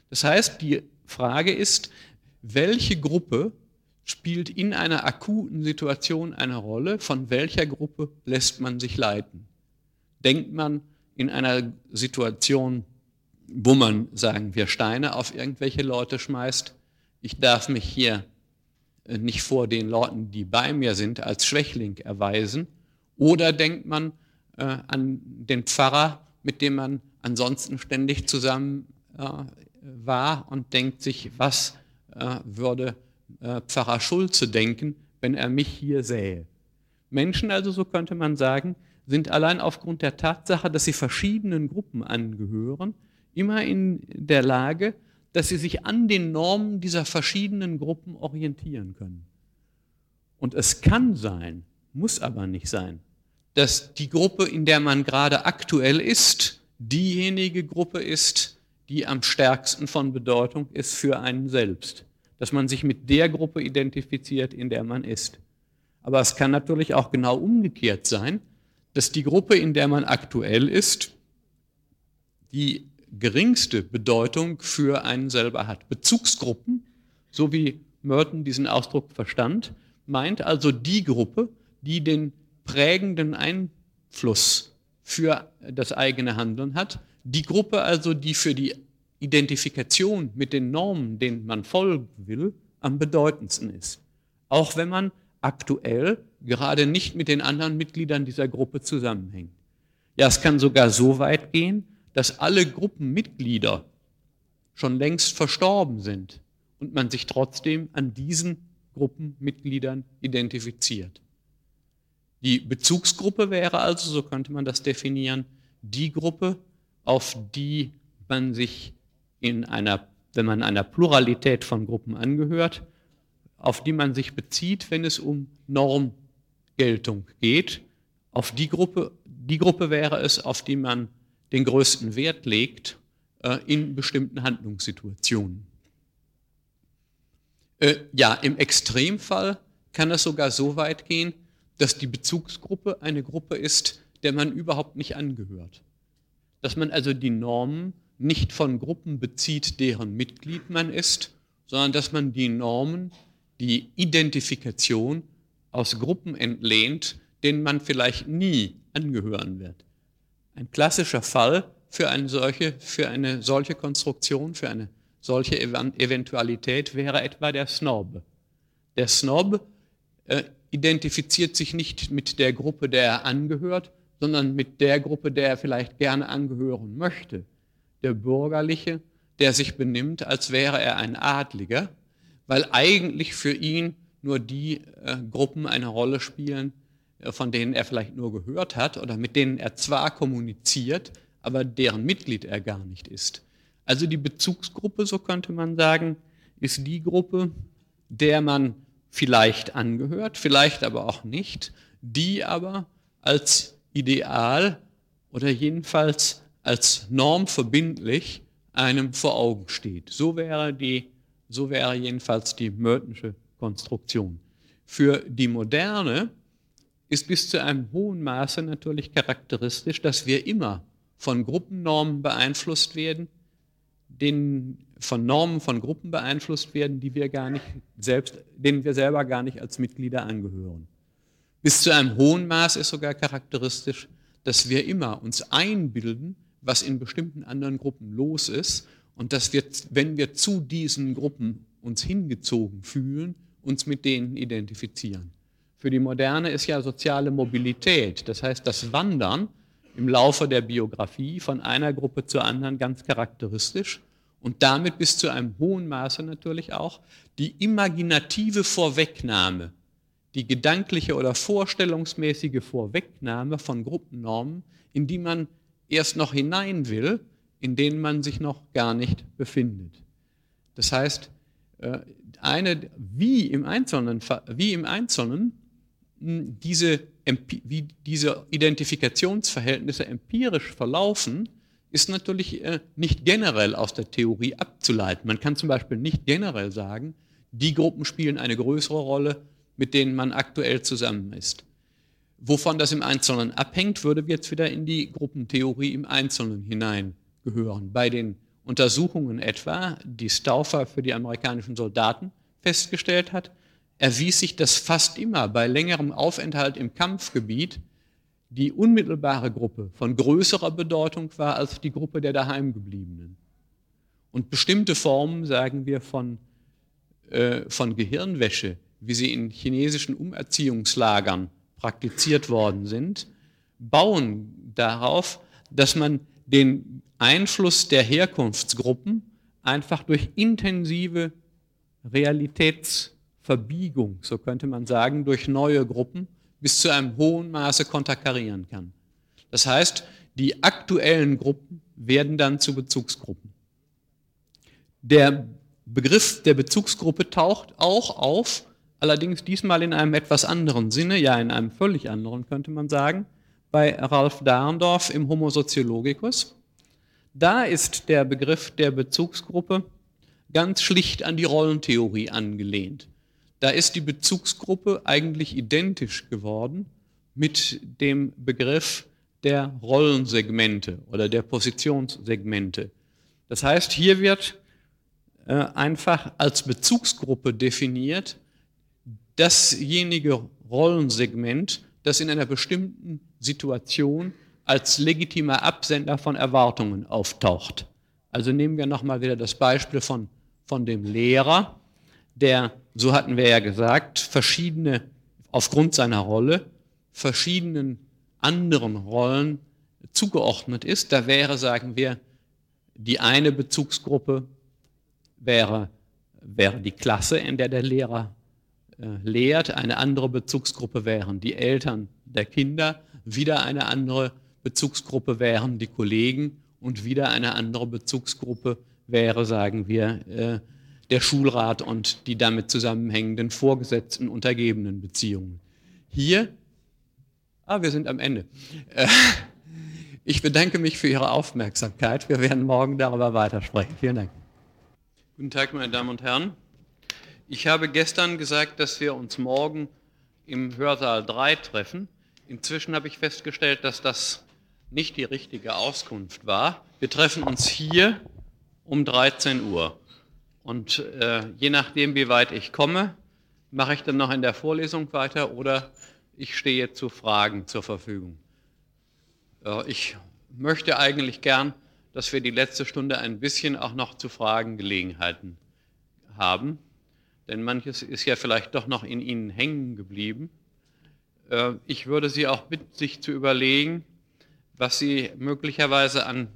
Das heißt, die Frage ist, welche Gruppe spielt in einer akuten Situation eine Rolle, von welcher Gruppe lässt man sich leiten? Denkt man in einer Situation, wo man, sagen wir, Steine auf irgendwelche Leute schmeißt. Ich darf mich hier äh, nicht vor den Leuten, die bei mir sind, als Schwächling erweisen. Oder denkt man äh, an den Pfarrer, mit dem man ansonsten ständig zusammen äh, war und denkt sich, was äh, würde äh, Pfarrer Schulze denken, wenn er mich hier sähe. Menschen also, so könnte man sagen, sind allein aufgrund der Tatsache, dass sie verschiedenen Gruppen angehören, immer in der Lage, dass sie sich an den Normen dieser verschiedenen Gruppen orientieren können. Und es kann sein, muss aber nicht sein, dass die Gruppe, in der man gerade aktuell ist, diejenige Gruppe ist, die am stärksten von Bedeutung ist für einen selbst. Dass man sich mit der Gruppe identifiziert, in der man ist. Aber es kann natürlich auch genau umgekehrt sein, dass die Gruppe, in der man aktuell ist, die geringste Bedeutung für einen selber hat. Bezugsgruppen, so wie Merton diesen Ausdruck verstand, meint also die Gruppe, die den prägenden Einfluss für das eigene Handeln hat. Die Gruppe also, die für die Identifikation mit den Normen, denen man folgen will, am bedeutendsten ist. Auch wenn man aktuell gerade nicht mit den anderen Mitgliedern dieser Gruppe zusammenhängt. Ja, es kann sogar so weit gehen, dass alle Gruppenmitglieder schon längst verstorben sind und man sich trotzdem an diesen Gruppenmitgliedern identifiziert. Die Bezugsgruppe wäre also, so könnte man das definieren, die Gruppe, auf die man sich in einer, wenn man einer Pluralität von Gruppen angehört, auf die man sich bezieht, wenn es um Normgeltung geht. Auf die Gruppe, die Gruppe wäre es, auf die man den größten Wert legt äh, in bestimmten Handlungssituationen. Äh, ja, im Extremfall kann es sogar so weit gehen, dass die Bezugsgruppe eine Gruppe ist, der man überhaupt nicht angehört. Dass man also die Normen nicht von Gruppen bezieht, deren Mitglied man ist, sondern dass man die Normen, die Identifikation aus Gruppen entlehnt, denen man vielleicht nie angehören wird. Ein klassischer Fall für eine solche, für eine solche Konstruktion, für eine solche Eventualität wäre etwa der Snob. Der Snob äh, identifiziert sich nicht mit der Gruppe, der er angehört, sondern mit der Gruppe, der er vielleicht gerne angehören möchte. Der Bürgerliche, der sich benimmt, als wäre er ein Adliger, weil eigentlich für ihn nur die äh, Gruppen eine Rolle spielen, äh, von denen er vielleicht nur gehört hat oder mit denen er zwar kommuniziert, aber deren Mitglied er gar nicht ist. Also die Bezugsgruppe, so könnte man sagen, ist die Gruppe, der man vielleicht angehört, vielleicht aber auch nicht, die aber als Ideal oder jedenfalls als Norm verbindlich einem vor Augen steht. So wäre, die, so wäre jedenfalls die Mertensche Konstruktion. Für die Moderne ist bis zu einem hohen Maße natürlich charakteristisch, dass wir immer von Gruppennormen beeinflusst werden, den, von Normen von Gruppen beeinflusst werden, die wir gar nicht selbst, denen wir selber gar nicht als Mitglieder angehören. Bis zu einem hohen Maß ist sogar charakteristisch, dass wir immer uns einbilden, was in bestimmten anderen Gruppen los ist und dass wir, wenn wir zu diesen Gruppen uns hingezogen fühlen, uns mit denen identifizieren. Für die Moderne ist ja soziale Mobilität, das heißt das Wandern im Laufe der Biografie von einer Gruppe zur anderen ganz charakteristisch und damit bis zu einem hohen Maße natürlich auch die imaginative Vorwegnahme, die gedankliche oder vorstellungsmäßige Vorwegnahme von Gruppennormen, in die man erst noch hinein will, in denen man sich noch gar nicht befindet. Das heißt, äh, eine, wie im Einzelnen, wie im Einzelnen diese, wie diese Identifikationsverhältnisse empirisch verlaufen, ist natürlich äh, nicht generell aus der Theorie abzuleiten. Man kann zum Beispiel nicht generell sagen, die Gruppen spielen eine größere Rolle, mit denen man aktuell zusammen ist. Wovon das im Einzelnen abhängt, würde jetzt wieder in die Gruppentheorie im Einzelnen hineingehören. Bei den Untersuchungen etwa, die Stauffer für die amerikanischen Soldaten festgestellt hat, erwies sich, dass fast immer bei längerem Aufenthalt im Kampfgebiet die unmittelbare Gruppe von größerer Bedeutung war als die Gruppe der Daheimgebliebenen. Und bestimmte Formen, sagen wir, von, äh, von Gehirnwäsche, wie sie in chinesischen Umerziehungslagern praktiziert worden sind, bauen darauf, dass man den Einfluss der Herkunftsgruppen einfach durch intensive Realitätsverbiegung, so könnte man sagen, durch neue Gruppen bis zu einem hohen Maße konterkarieren kann. Das heißt, die aktuellen Gruppen werden dann zu Bezugsgruppen. Der Begriff der Bezugsgruppe taucht auch auf, allerdings diesmal in einem etwas anderen Sinne, ja in einem völlig anderen könnte man sagen, bei Ralf Dahrendorf im Homo sociologicus. Da ist der Begriff der Bezugsgruppe ganz schlicht an die Rollentheorie angelehnt. Da ist die Bezugsgruppe eigentlich identisch geworden mit dem Begriff der Rollensegmente oder der Positionssegmente. Das heißt, hier wird äh, einfach als Bezugsgruppe definiert dasjenige Rollensegment, das in einer bestimmten Situation als legitimer Absender von Erwartungen auftaucht. Also nehmen wir nochmal wieder das Beispiel von, von dem Lehrer, der, so hatten wir ja gesagt, verschiedene, aufgrund seiner Rolle, verschiedenen anderen Rollen zugeordnet ist. Da wäre, sagen wir, die eine Bezugsgruppe wäre, wäre die Klasse, in der der Lehrer äh, lehrt. Eine andere Bezugsgruppe wären die Eltern der Kinder. Wieder eine andere Bezugsgruppe wären die Kollegen und wieder eine andere Bezugsgruppe wäre, sagen wir, äh, der Schulrat und die damit zusammenhängenden vorgesetzten untergebenen Beziehungen. Hier, ah, wir sind am Ende. Äh, ich bedanke mich für Ihre Aufmerksamkeit. Wir werden morgen darüber weitersprechen. Vielen Dank. Guten Tag, meine Damen und Herren. Ich habe gestern gesagt, dass wir uns morgen im Hörsaal 3 treffen. Inzwischen habe ich festgestellt, dass das nicht die richtige Auskunft war. Wir treffen uns hier um 13 Uhr. Und äh, je nachdem, wie weit ich komme, mache ich dann noch in der Vorlesung weiter oder ich stehe zu Fragen zur Verfügung. Äh, ich möchte eigentlich gern, dass wir die letzte Stunde ein bisschen auch noch zu Fragen Gelegenheiten haben, denn manches ist ja vielleicht doch noch in Ihnen hängen geblieben. Äh, ich würde Sie auch bitten, sich zu überlegen, was Sie möglicherweise an,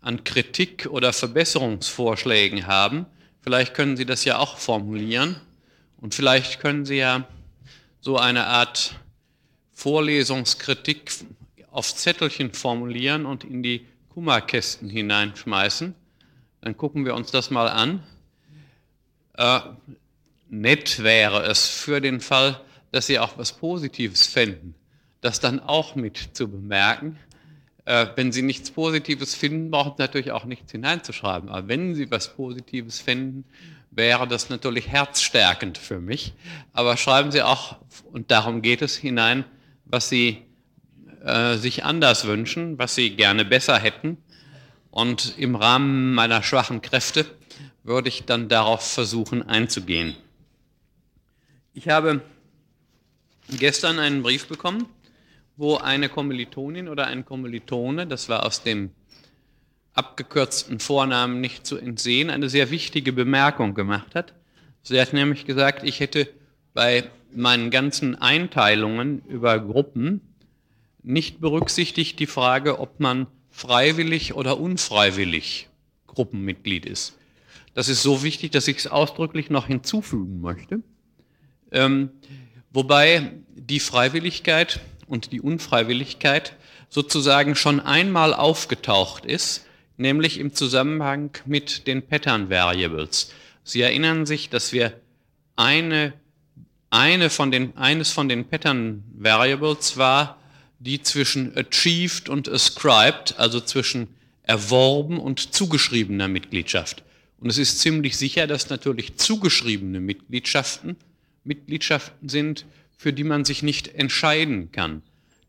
an Kritik oder Verbesserungsvorschlägen haben. Vielleicht können Sie das ja auch formulieren und vielleicht können Sie ja so eine Art Vorlesungskritik auf Zettelchen formulieren und in die Kummerkästen hineinschmeißen. Dann gucken wir uns das mal an. Äh, nett wäre es für den Fall, dass Sie auch was Positives fänden, das dann auch mit zu bemerken. Äh, wenn Sie nichts Positives finden, brauchen Sie natürlich auch nichts hineinzuschreiben. Aber wenn Sie was Positives finden, wäre das natürlich herzstärkend für mich. Aber schreiben Sie auch, und darum geht es, hinein, was Sie äh, sich anders wünschen, was Sie gerne besser hätten. Und im Rahmen meiner schwachen Kräfte würde ich dann darauf versuchen einzugehen. Ich habe gestern einen Brief bekommen, wo eine Kommilitonin oder ein Kommilitone, das war aus dem abgekürzten Vornamen nicht zu entsehen, eine sehr wichtige Bemerkung gemacht hat. Sie hat nämlich gesagt, ich hätte bei meinen ganzen Einteilungen über Gruppen nicht berücksichtigt die Frage, ob man freiwillig oder unfreiwillig Gruppenmitglied ist. Das ist so wichtig, dass ich es ausdrücklich noch hinzufügen möchte. Ähm, wobei die Freiwilligkeit und die Unfreiwilligkeit sozusagen schon einmal aufgetaucht ist, nämlich im Zusammenhang mit den Pattern Variables. Sie erinnern sich, dass wir eine, eine von den, eines von den Pattern Variables war, die zwischen achieved und ascribed, also zwischen erworben und zugeschriebener Mitgliedschaft. Und es ist ziemlich sicher, dass natürlich zugeschriebene Mitgliedschaften Mitgliedschaften sind, für die man sich nicht entscheiden kann,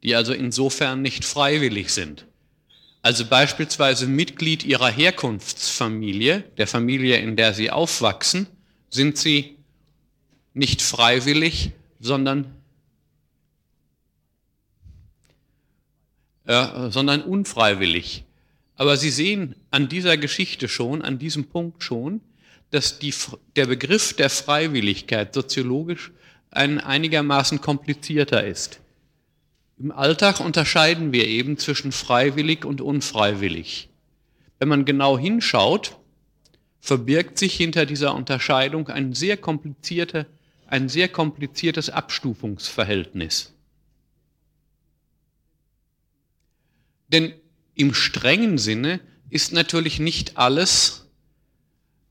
die also insofern nicht freiwillig sind. Also beispielsweise Mitglied ihrer Herkunftsfamilie, der Familie, in der sie aufwachsen, sind sie nicht freiwillig, sondern, äh, sondern unfreiwillig. Aber Sie sehen an dieser Geschichte schon, an diesem Punkt schon, dass die, der Begriff der Freiwilligkeit soziologisch ein einigermaßen komplizierter ist. Im Alltag unterscheiden wir eben zwischen freiwillig und unfreiwillig. Wenn man genau hinschaut, verbirgt sich hinter dieser Unterscheidung ein sehr, komplizierte, ein sehr kompliziertes Abstufungsverhältnis. Denn im strengen Sinne ist natürlich nicht alles,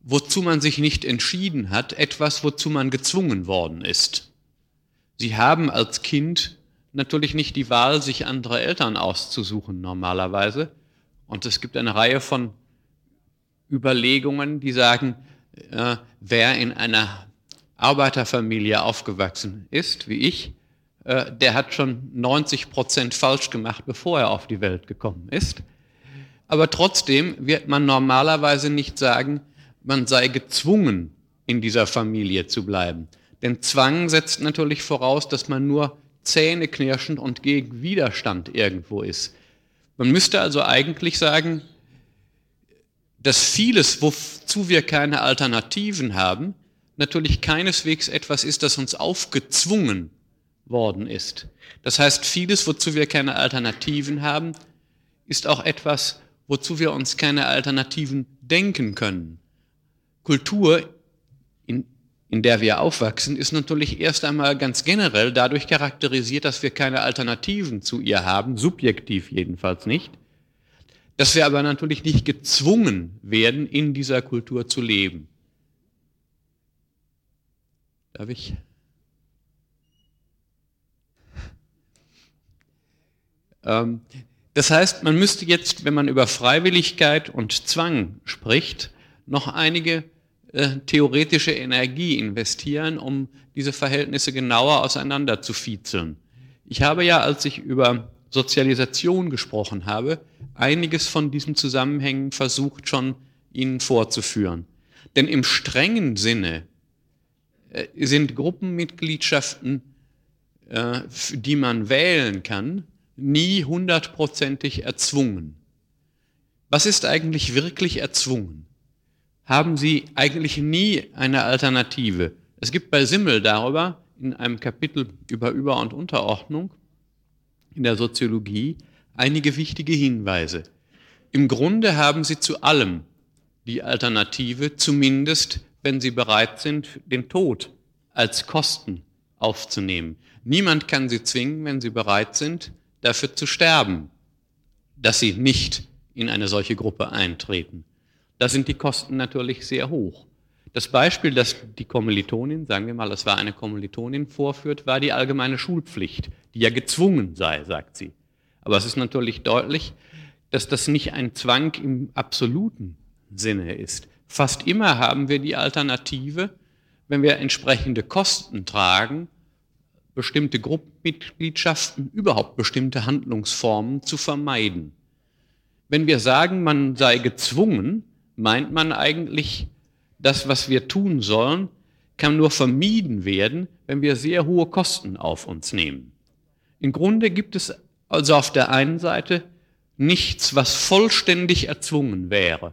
wozu man sich nicht entschieden hat, etwas, wozu man gezwungen worden ist. Sie haben als Kind natürlich nicht die Wahl, sich andere Eltern auszusuchen normalerweise. Und es gibt eine Reihe von Überlegungen, die sagen, äh, wer in einer Arbeiterfamilie aufgewachsen ist, wie ich, äh, der hat schon 90 Prozent falsch gemacht, bevor er auf die Welt gekommen ist. Aber trotzdem wird man normalerweise nicht sagen, man sei gezwungen, in dieser Familie zu bleiben. Denn Zwang setzt natürlich voraus, dass man nur zähneknirschend und gegen Widerstand irgendwo ist. Man müsste also eigentlich sagen, dass vieles, wozu wir keine Alternativen haben, natürlich keineswegs etwas ist, das uns aufgezwungen worden ist. Das heißt, vieles, wozu wir keine Alternativen haben, ist auch etwas, wozu wir uns keine Alternativen denken können. Kultur, in, der wir aufwachsen, ist natürlich erst einmal ganz generell dadurch charakterisiert, dass wir keine Alternativen zu ihr haben, subjektiv jedenfalls nicht, dass wir aber natürlich nicht gezwungen werden, in dieser Kultur zu leben. Darf ich? Ähm, das heißt, man müsste jetzt, wenn man über Freiwilligkeit und Zwang spricht, noch einige äh, theoretische Energie investieren, um diese Verhältnisse genauer auseinander zu fiezeln. Ich habe ja, als ich über Sozialisation gesprochen habe, einiges von diesen Zusammenhängen versucht schon Ihnen vorzuführen. Denn im strengen Sinne äh, sind Gruppenmitgliedschaften, äh, die man wählen kann, nie hundertprozentig erzwungen. Was ist eigentlich wirklich erzwungen? Haben Sie eigentlich nie eine Alternative? Es gibt bei Simmel darüber in einem Kapitel über Über- und Unterordnung in der Soziologie einige wichtige Hinweise. Im Grunde haben Sie zu allem die Alternative, zumindest wenn Sie bereit sind, den Tod als Kosten aufzunehmen. Niemand kann Sie zwingen, wenn Sie bereit sind, dafür zu sterben, dass sie nicht in eine solche Gruppe eintreten. Da sind die Kosten natürlich sehr hoch. Das Beispiel, das die Kommilitonin, sagen wir mal, es war eine Kommilitonin, vorführt, war die allgemeine Schulpflicht, die ja gezwungen sei, sagt sie. Aber es ist natürlich deutlich, dass das nicht ein Zwang im absoluten Sinne ist. Fast immer haben wir die Alternative, wenn wir entsprechende Kosten tragen, bestimmte Gruppenmitgliedschaften, überhaupt bestimmte Handlungsformen zu vermeiden. Wenn wir sagen, man sei gezwungen, meint man eigentlich, das, was wir tun sollen, kann nur vermieden werden, wenn wir sehr hohe Kosten auf uns nehmen. Im Grunde gibt es also auf der einen Seite nichts, was vollständig erzwungen wäre.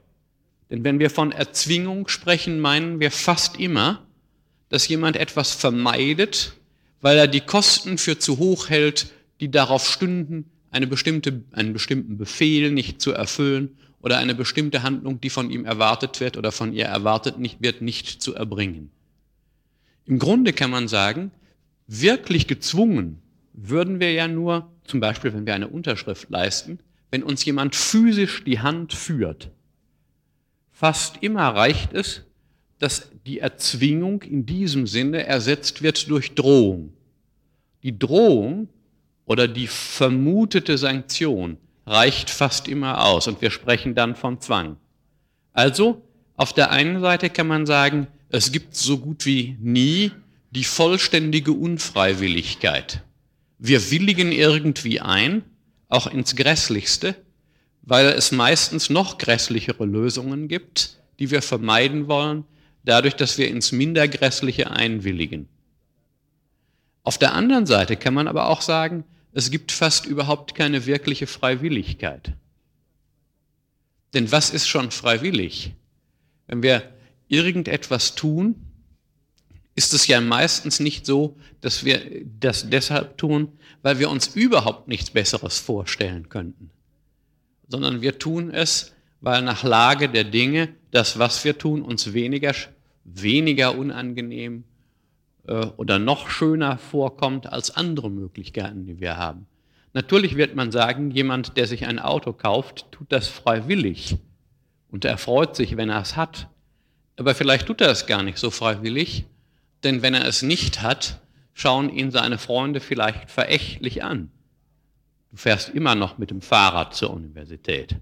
Denn wenn wir von Erzwingung sprechen, meinen wir fast immer, dass jemand etwas vermeidet, weil er die Kosten für zu hoch hält, die darauf stünden, eine bestimmte, einen bestimmten Befehl nicht zu erfüllen oder eine bestimmte Handlung, die von ihm erwartet wird oder von ihr erwartet nicht wird, nicht zu erbringen. Im Grunde kann man sagen, wirklich gezwungen würden wir ja nur, zum Beispiel wenn wir eine Unterschrift leisten, wenn uns jemand physisch die Hand führt. Fast immer reicht es, dass die Erzwingung in diesem Sinne ersetzt wird durch Drohung. Die Drohung oder die vermutete Sanktion reicht fast immer aus und wir sprechen dann von Zwang. Also, auf der einen Seite kann man sagen, es gibt so gut wie nie die vollständige Unfreiwilligkeit. Wir willigen irgendwie ein, auch ins Grässlichste, weil es meistens noch grässlichere Lösungen gibt, die wir vermeiden wollen, dadurch, dass wir ins Mindergrässliche einwilligen. Auf der anderen Seite kann man aber auch sagen, es gibt fast überhaupt keine wirkliche Freiwilligkeit. Denn was ist schon freiwillig? Wenn wir irgendetwas tun, ist es ja meistens nicht so, dass wir das deshalb tun, weil wir uns überhaupt nichts Besseres vorstellen könnten, sondern wir tun es, weil nach Lage der Dinge das, was wir tun, uns weniger, weniger unangenehm äh, oder noch schöner vorkommt als andere Möglichkeiten, die wir haben. Natürlich wird man sagen, jemand, der sich ein Auto kauft, tut das freiwillig und er freut sich, wenn er es hat. Aber vielleicht tut er es gar nicht so freiwillig, denn wenn er es nicht hat, schauen ihn seine Freunde vielleicht verächtlich an. Du fährst immer noch mit dem Fahrrad zur Universität.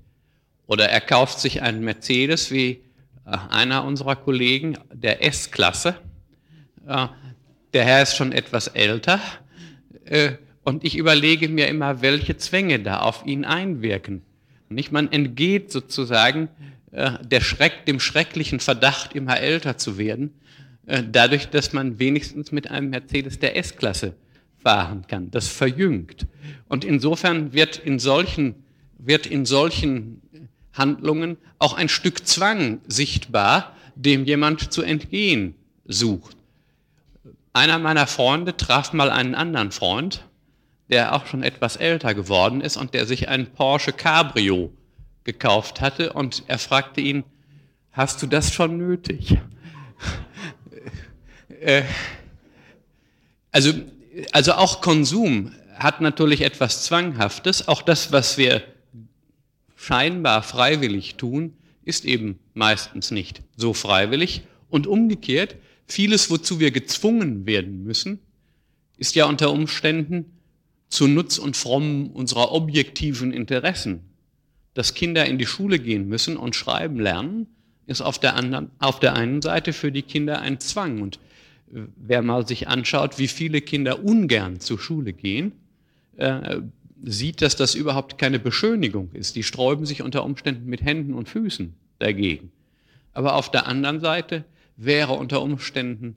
Oder er kauft sich einen Mercedes wie äh, einer unserer Kollegen der S-Klasse. Äh, der Herr ist schon etwas älter äh, und ich überlege mir immer, welche Zwänge da auf ihn einwirken. Nicht? Man entgeht sozusagen der Schreck, dem schrecklichen Verdacht, immer älter zu werden, dadurch, dass man wenigstens mit einem Mercedes der S-Klasse fahren kann. Das verjüngt. Und insofern wird in solchen, wird in solchen Handlungen auch ein Stück Zwang sichtbar, dem jemand zu entgehen sucht. Einer meiner Freunde traf mal einen anderen Freund, der auch schon etwas älter geworden ist und der sich ein Porsche Cabrio gekauft hatte und er fragte ihn, hast du das schon nötig? Äh, also, also auch Konsum hat natürlich etwas Zwanghaftes. Auch das, was wir scheinbar freiwillig tun, ist eben meistens nicht so freiwillig. Und umgekehrt, vieles, wozu wir gezwungen werden müssen, ist ja unter Umständen zu Nutz und Fromm unserer objektiven Interessen. Dass Kinder in die Schule gehen müssen und schreiben lernen, ist auf der, anderen, auf der einen Seite für die Kinder ein Zwang. Und äh, wer mal sich anschaut, wie viele Kinder ungern zur Schule gehen, äh, sieht, dass das überhaupt keine Beschönigung ist. Die sträuben sich unter Umständen mit Händen und Füßen dagegen. Aber auf der anderen Seite wäre unter Umständen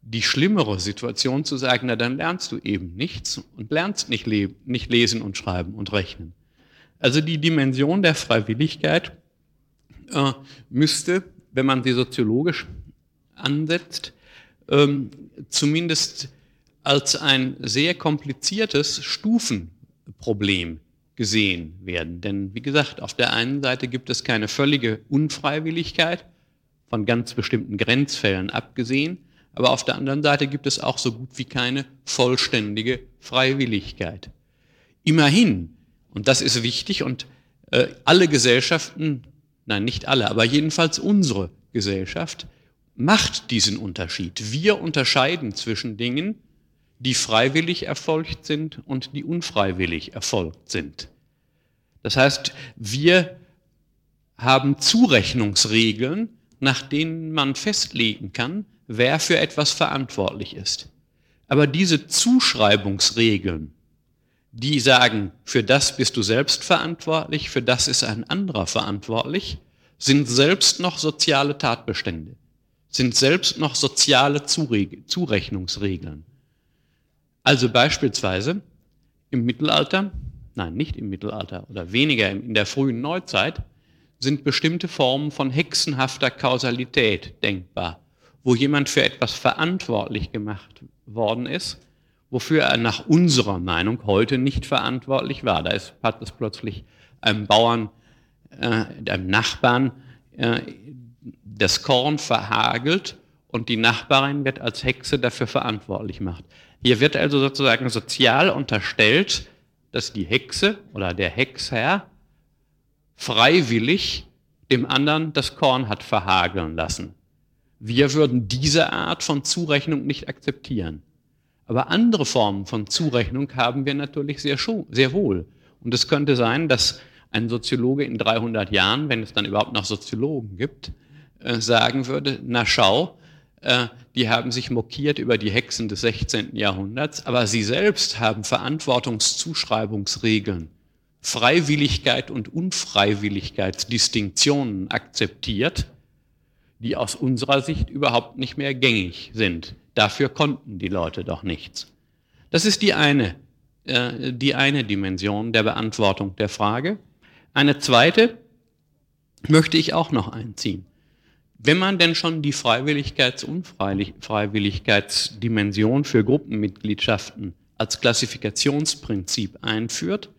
die schlimmere Situation zu sagen, na dann lernst du eben nichts und lernst nicht, nicht lesen und schreiben und rechnen. Also die Dimension der Freiwilligkeit äh, müsste, wenn man sie soziologisch ansetzt, ähm, zumindest als ein sehr kompliziertes Stufen Problem gesehen werden. Denn wie gesagt, auf der einen Seite gibt es keine völlige Unfreiwilligkeit, von ganz bestimmten Grenzfällen abgesehen, aber auf der anderen Seite gibt es auch so gut wie keine vollständige Freiwilligkeit. Immerhin, und das ist wichtig, und äh, alle Gesellschaften, nein, nicht alle, aber jedenfalls unsere Gesellschaft macht diesen Unterschied. Wir unterscheiden zwischen Dingen, die freiwillig erfolgt sind und die unfreiwillig erfolgt sind. Das heißt, wir haben Zurechnungsregeln, nach denen man festlegen kann, wer für etwas verantwortlich ist. Aber diese Zuschreibungsregeln, die sagen, für das bist du selbst verantwortlich, für das ist ein anderer verantwortlich, sind selbst noch soziale Tatbestände, sind selbst noch soziale Zurechnungsregeln. Also beispielsweise im Mittelalter, nein, nicht im Mittelalter oder weniger in der frühen Neuzeit, sind bestimmte Formen von hexenhafter Kausalität denkbar, wo jemand für etwas verantwortlich gemacht worden ist, wofür er nach unserer Meinung heute nicht verantwortlich war. Da ist, hat es plötzlich einem Bauern, äh, einem Nachbarn äh, das Korn verhagelt und die Nachbarin wird als Hexe dafür verantwortlich gemacht. Hier wird also sozusagen sozial unterstellt, dass die Hexe oder der Hexherr freiwillig dem anderen das Korn hat verhageln lassen. Wir würden diese Art von Zurechnung nicht akzeptieren. Aber andere Formen von Zurechnung haben wir natürlich sehr, sehr wohl. Und es könnte sein, dass ein Soziologe in 300 Jahren, wenn es dann überhaupt noch Soziologen gibt, äh, sagen würde, na schau, äh, die haben sich mokiert über die Hexen des 16. Jahrhunderts, aber sie selbst haben Verantwortungszuschreibungsregeln, Freiwilligkeit und Unfreiwilligkeitsdistinktionen akzeptiert, die aus unserer Sicht überhaupt nicht mehr gängig sind. Dafür konnten die Leute doch nichts. Das ist die eine, äh, die eine Dimension der Beantwortung der Frage. Eine zweite möchte ich auch noch einziehen. Wenn man denn schon die Freiwilligkeits- und Unfreiwilligkeitsdimension für Gruppenmitgliedschaften als Klassifikationsprinzip einführt,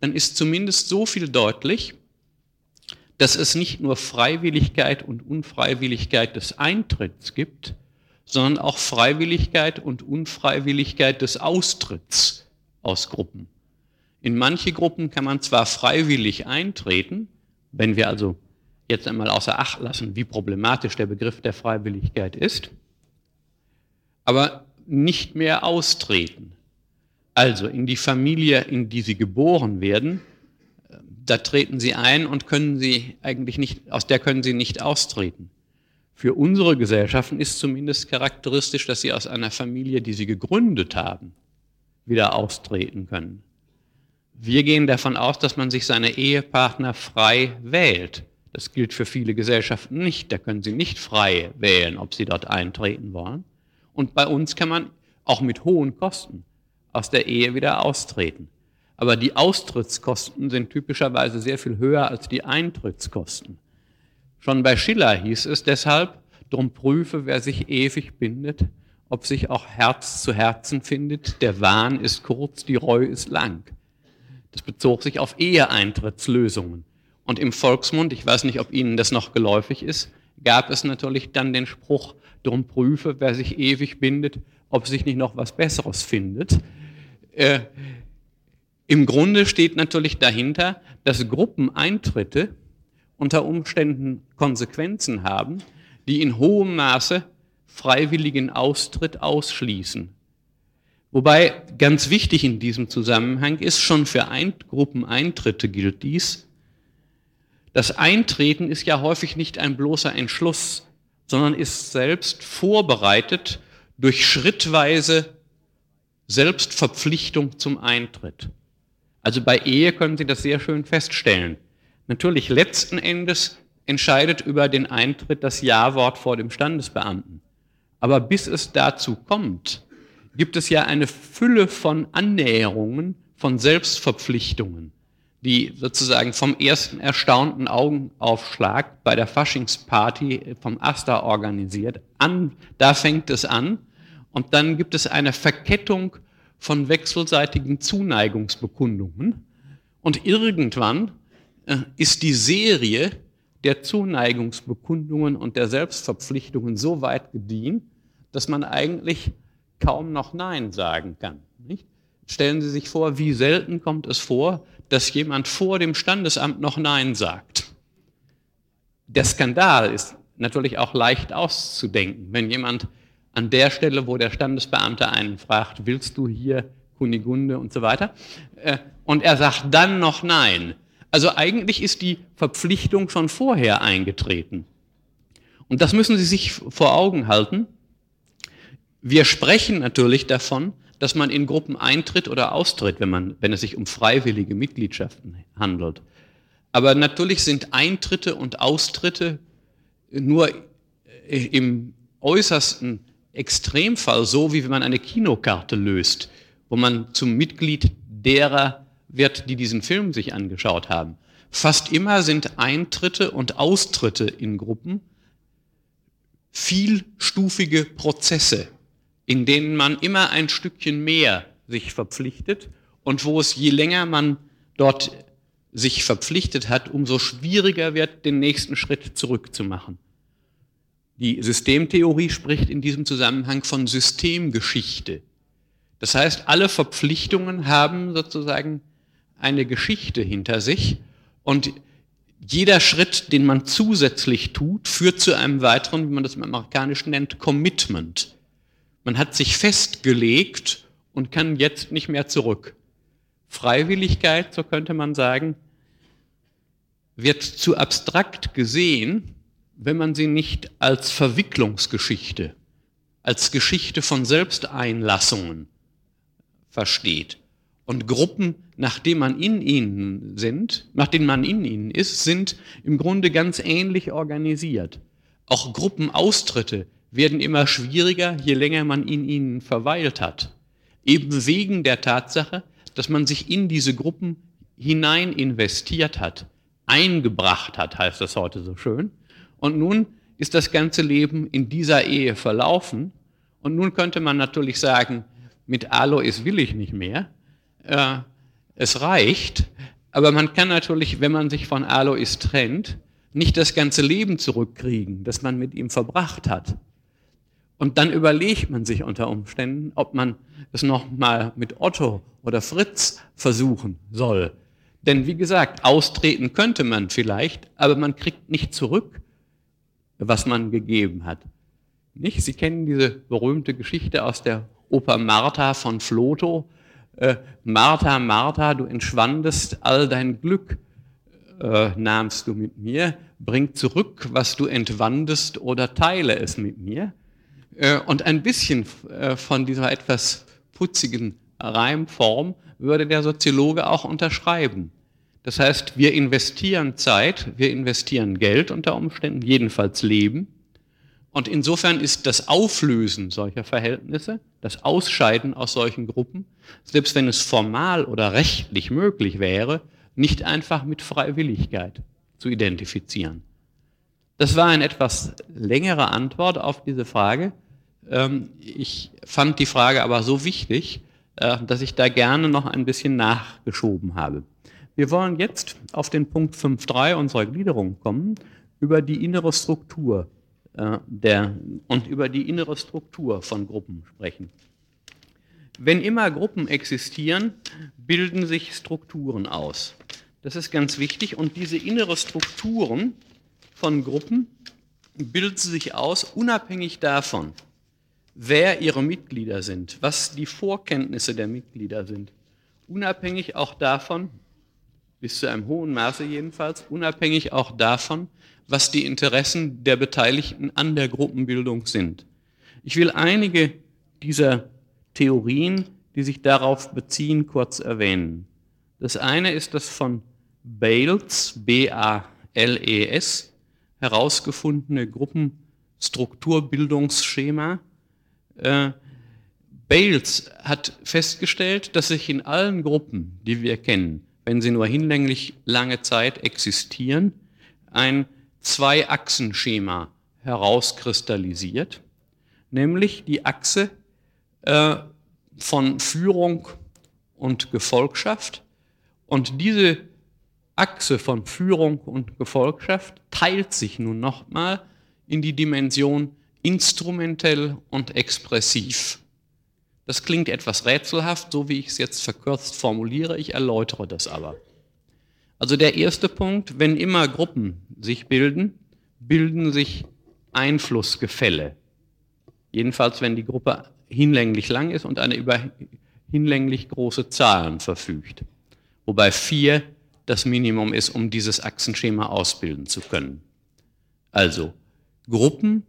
dann ist zumindest so viel deutlich, dass es nicht nur Freiwilligkeit und Unfreiwilligkeit des Eintritts gibt, sondern auch Freiwilligkeit und Unfreiwilligkeit des Austritts aus Gruppen. In manche Gruppen kann man zwar freiwillig eintreten, wenn wir also jetzt einmal außer Acht lassen, wie problematisch der Begriff der Freiwilligkeit ist, aber nicht mehr austreten. Also in die Familie, in die sie geboren werden, da treten sie ein und können sie eigentlich nicht, aus der können sie nicht austreten. Für unsere Gesellschaften ist zumindest charakteristisch, dass sie aus einer Familie, die sie gegründet haben, wieder austreten können. Wir gehen davon aus, dass man sich seine Ehepartner frei wählt. Das gilt für viele Gesellschaften nicht. Da können sie nicht frei wählen, ob sie dort eintreten wollen. Und bei uns kann man auch mit hohen Kosten aus der Ehe wieder austreten. Aber die Austrittskosten sind typischerweise sehr viel höher als die Eintrittskosten. Schon bei Schiller hieß es deshalb, drum prüfe, wer sich ewig bindet, ob sich auch Herz zu Herzen findet. Der Wahn ist kurz, die Reue ist lang. Das bezog sich auf Eheeintrittslösungen. Und im Volksmund, ich weiß nicht, ob Ihnen das noch geläufig ist, gab es natürlich dann den Spruch, drum prüfe, wer sich ewig bindet, ob sich nicht noch was Besseres findet. Äh, Im Grunde steht natürlich dahinter, dass Gruppeneintritte unter Umständen Konsequenzen haben, die in hohem Maße freiwilligen Austritt ausschließen. Wobei ganz wichtig in diesem Zusammenhang ist, schon für Ein Gruppeneintritte gilt dies, das Eintreten ist ja häufig nicht ein bloßer Entschluss, sondern ist selbst vorbereitet durch schrittweise Selbstverpflichtung zum Eintritt. Also bei Ehe können Sie das sehr schön feststellen. Natürlich letzten Endes entscheidet über den Eintritt das Ja-Wort vor dem Standesbeamten. Aber bis es dazu kommt, gibt es ja eine Fülle von Annäherungen, von Selbstverpflichtungen die sozusagen vom ersten erstaunten Augenaufschlag bei der Faschingsparty vom Asta organisiert. An, da fängt es an und dann gibt es eine Verkettung von wechselseitigen Zuneigungsbekundungen und irgendwann äh, ist die Serie der Zuneigungsbekundungen und der Selbstverpflichtungen so weit gediehen, dass man eigentlich kaum noch Nein sagen kann. Nicht? Stellen Sie sich vor, wie selten kommt es vor, dass jemand vor dem Standesamt noch Nein sagt. Der Skandal ist natürlich auch leicht auszudenken. Wenn jemand an der Stelle, wo der Standesbeamte einen fragt, willst du hier Kunigunde und so weiter, äh, und er sagt dann noch nein. Also eigentlich ist die Verpflichtung schon vorher eingetreten. Und das müssen Sie sich vor Augen halten. Wir sprechen natürlich davon, dass man in Gruppen eintritt oder austritt, wenn, man, wenn es sich um freiwillige Mitgliedschaften handelt. Aber natürlich sind Eintritte und Austritte nur im äußersten Extremfall so, wie wenn man eine Kinokarte löst, wo man zum Mitglied derer wird, die diesen Film sich angeschaut haben. Fast immer sind Eintritte und Austritte in Gruppen vielstufige Prozesse, in denen man immer ein Stückchen mehr sich verpflichtet und wo es je länger man dort sich verpflichtet hat, umso schwieriger wird, den nächsten Schritt zurückzumachen. Die Systemtheorie spricht in diesem Zusammenhang von Systemgeschichte. Das heißt, alle Verpflichtungen haben sozusagen eine Geschichte hinter sich und jeder Schritt, den man zusätzlich tut, führt zu einem weiteren, wie man das im Amerikanischen nennt, Commitment. Man hat sich festgelegt und kann jetzt nicht mehr zurück. Freiwilligkeit, so könnte man sagen, wird zu abstrakt gesehen, wenn man sie nicht als Verwicklungsgeschichte, als Geschichte von Selbsteinlassungen versteht. Und Gruppen, nachdem man in ihnen sind, nachdem man in ihnen ist, sind im Grunde ganz ähnlich organisiert. Auch Gruppenaustritte werden immer schwieriger, je länger man in ihnen verweilt hat. Eben wegen der Tatsache, dass man sich in diese Gruppen hinein investiert hat, eingebracht hat, heißt das heute so schön. Und nun ist das ganze Leben in dieser Ehe verlaufen. Und nun könnte man natürlich sagen, mit Alois will ich nicht mehr. Äh, es reicht. Aber man kann natürlich, wenn man sich von Alois trennt, nicht das ganze Leben zurückkriegen, das man mit ihm verbracht hat. Und dann überlegt man sich unter Umständen, ob man es nochmal mit Otto oder Fritz versuchen soll. Denn wie gesagt, austreten könnte man vielleicht, aber man kriegt nicht zurück, was man gegeben hat. Nicht? Sie kennen diese berühmte Geschichte aus der Oper Martha von Floto. Äh, Martha, Martha, du entschwandest, all dein Glück äh, nahmst du mit mir, bring zurück, was du entwandest oder teile es mit mir. Äh, und ein bisschen äh, von dieser etwas putzigen Reimform würde der Soziologe auch unterschreiben. Das heißt, wir investieren Zeit, wir investieren Geld unter Umständen, jedenfalls Leben. Und insofern ist das Auflösen solcher Verhältnisse, das Ausscheiden aus solchen Gruppen, selbst wenn es formal oder rechtlich möglich wäre, nicht einfach mit Freiwilligkeit zu identifizieren. Das war eine etwas längere Antwort auf diese Frage. Ähm, ich fand die Frage aber so wichtig, äh, dass ich da gerne noch ein bisschen nachgeschoben habe. Wir wollen jetzt auf den Punkt 5.3 unserer Gliederung kommen, über die innere Struktur äh, der, und über die innere Struktur von Gruppen sprechen. Wenn immer Gruppen existieren, bilden sich Strukturen aus. Das ist ganz wichtig und diese innere Strukturen von Gruppen bilden sich aus, unabhängig davon, wer ihre Mitglieder sind, was die Vorkenntnisse der Mitglieder sind, unabhängig auch davon, bis zu einem hohen Maße jedenfalls, unabhängig auch davon, was die Interessen der Beteiligten an der Gruppenbildung sind. Ich will einige dieser Theorien, die sich darauf beziehen, kurz erwähnen. Das eine ist das von Bales, B-A-L-E-S, herausgefundene Gruppenstrukturbildungsschema. Äh, Bales hat festgestellt, dass sich in allen Gruppen, die wir kennen, wenn sie nur hinlänglich lange Zeit existieren, ein Zwei-Achsen-Schema herauskristallisiert, nämlich die Achse äh, von Führung und Gefolgschaft. Und diese Achse von Führung und Gefolgschaft teilt sich nun nochmal in die Dimension instrumentell und expressiv. Das klingt etwas rätselhaft, so wie ich es jetzt verkürzt formuliere, ich erläutere das aber. Also der erste Punkt, wenn immer Gruppen sich bilden, bilden sich Einflussgefälle. Jedenfalls, wenn die Gruppe hinlänglich lang ist und eine über hinlänglich große Zahlen verfügt. Wobei vier das Minimum ist, um dieses Achsenschema ausbilden zu können. Also, Gruppen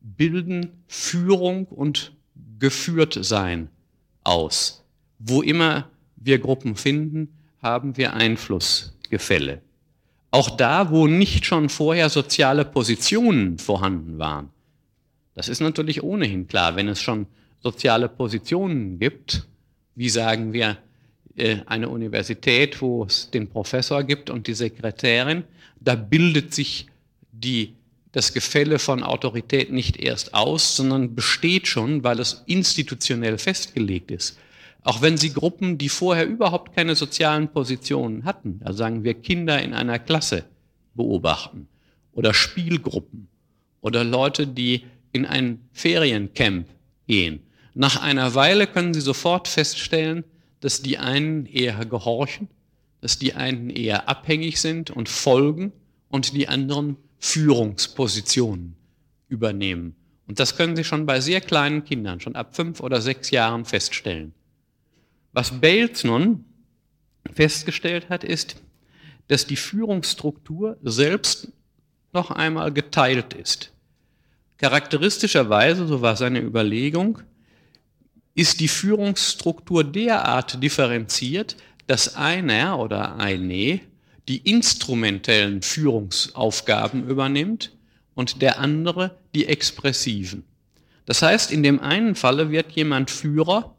bilden Führung und Geführtsein aus. Wo immer wir Gruppen finden, haben wir Einflussgefälle. Auch da, wo nicht schon vorher soziale Positionen vorhanden waren. Das ist natürlich ohnehin klar, wenn es schon soziale Positionen gibt, wie sagen wir, äh, eine Universität, wo es den Professor gibt und die Sekretärin, da bildet sich die, das Gefälle von Autorität nicht erst aus, sondern besteht schon, weil es institutionell festgelegt ist. Auch wenn Sie Gruppen, die vorher überhaupt keine sozialen Positionen hatten, da sagen wir Kinder in einer Klasse beobachten oder Spielgruppen oder Leute, die in ein Feriencamp gehen. Nach einer Weile können Sie sofort feststellen, dass die einen eher gehorchen, dass die einen eher abhängig sind und folgen und die anderen Führungspositionen übernehmen. Und das können Sie schon bei sehr kleinen Kindern, schon ab fünf oder sechs Jahren feststellen. Was Bales nun festgestellt hat, ist, dass die Führungsstruktur selbst noch einmal geteilt ist. Charakteristischerweise, so war seine Überlegung, ist die Führungsstruktur derart differenziert, dass einer oder eine die instrumentellen Führungsaufgaben übernimmt und der andere die expressiven. Das heißt, in dem einen Falle wird jemand Führer,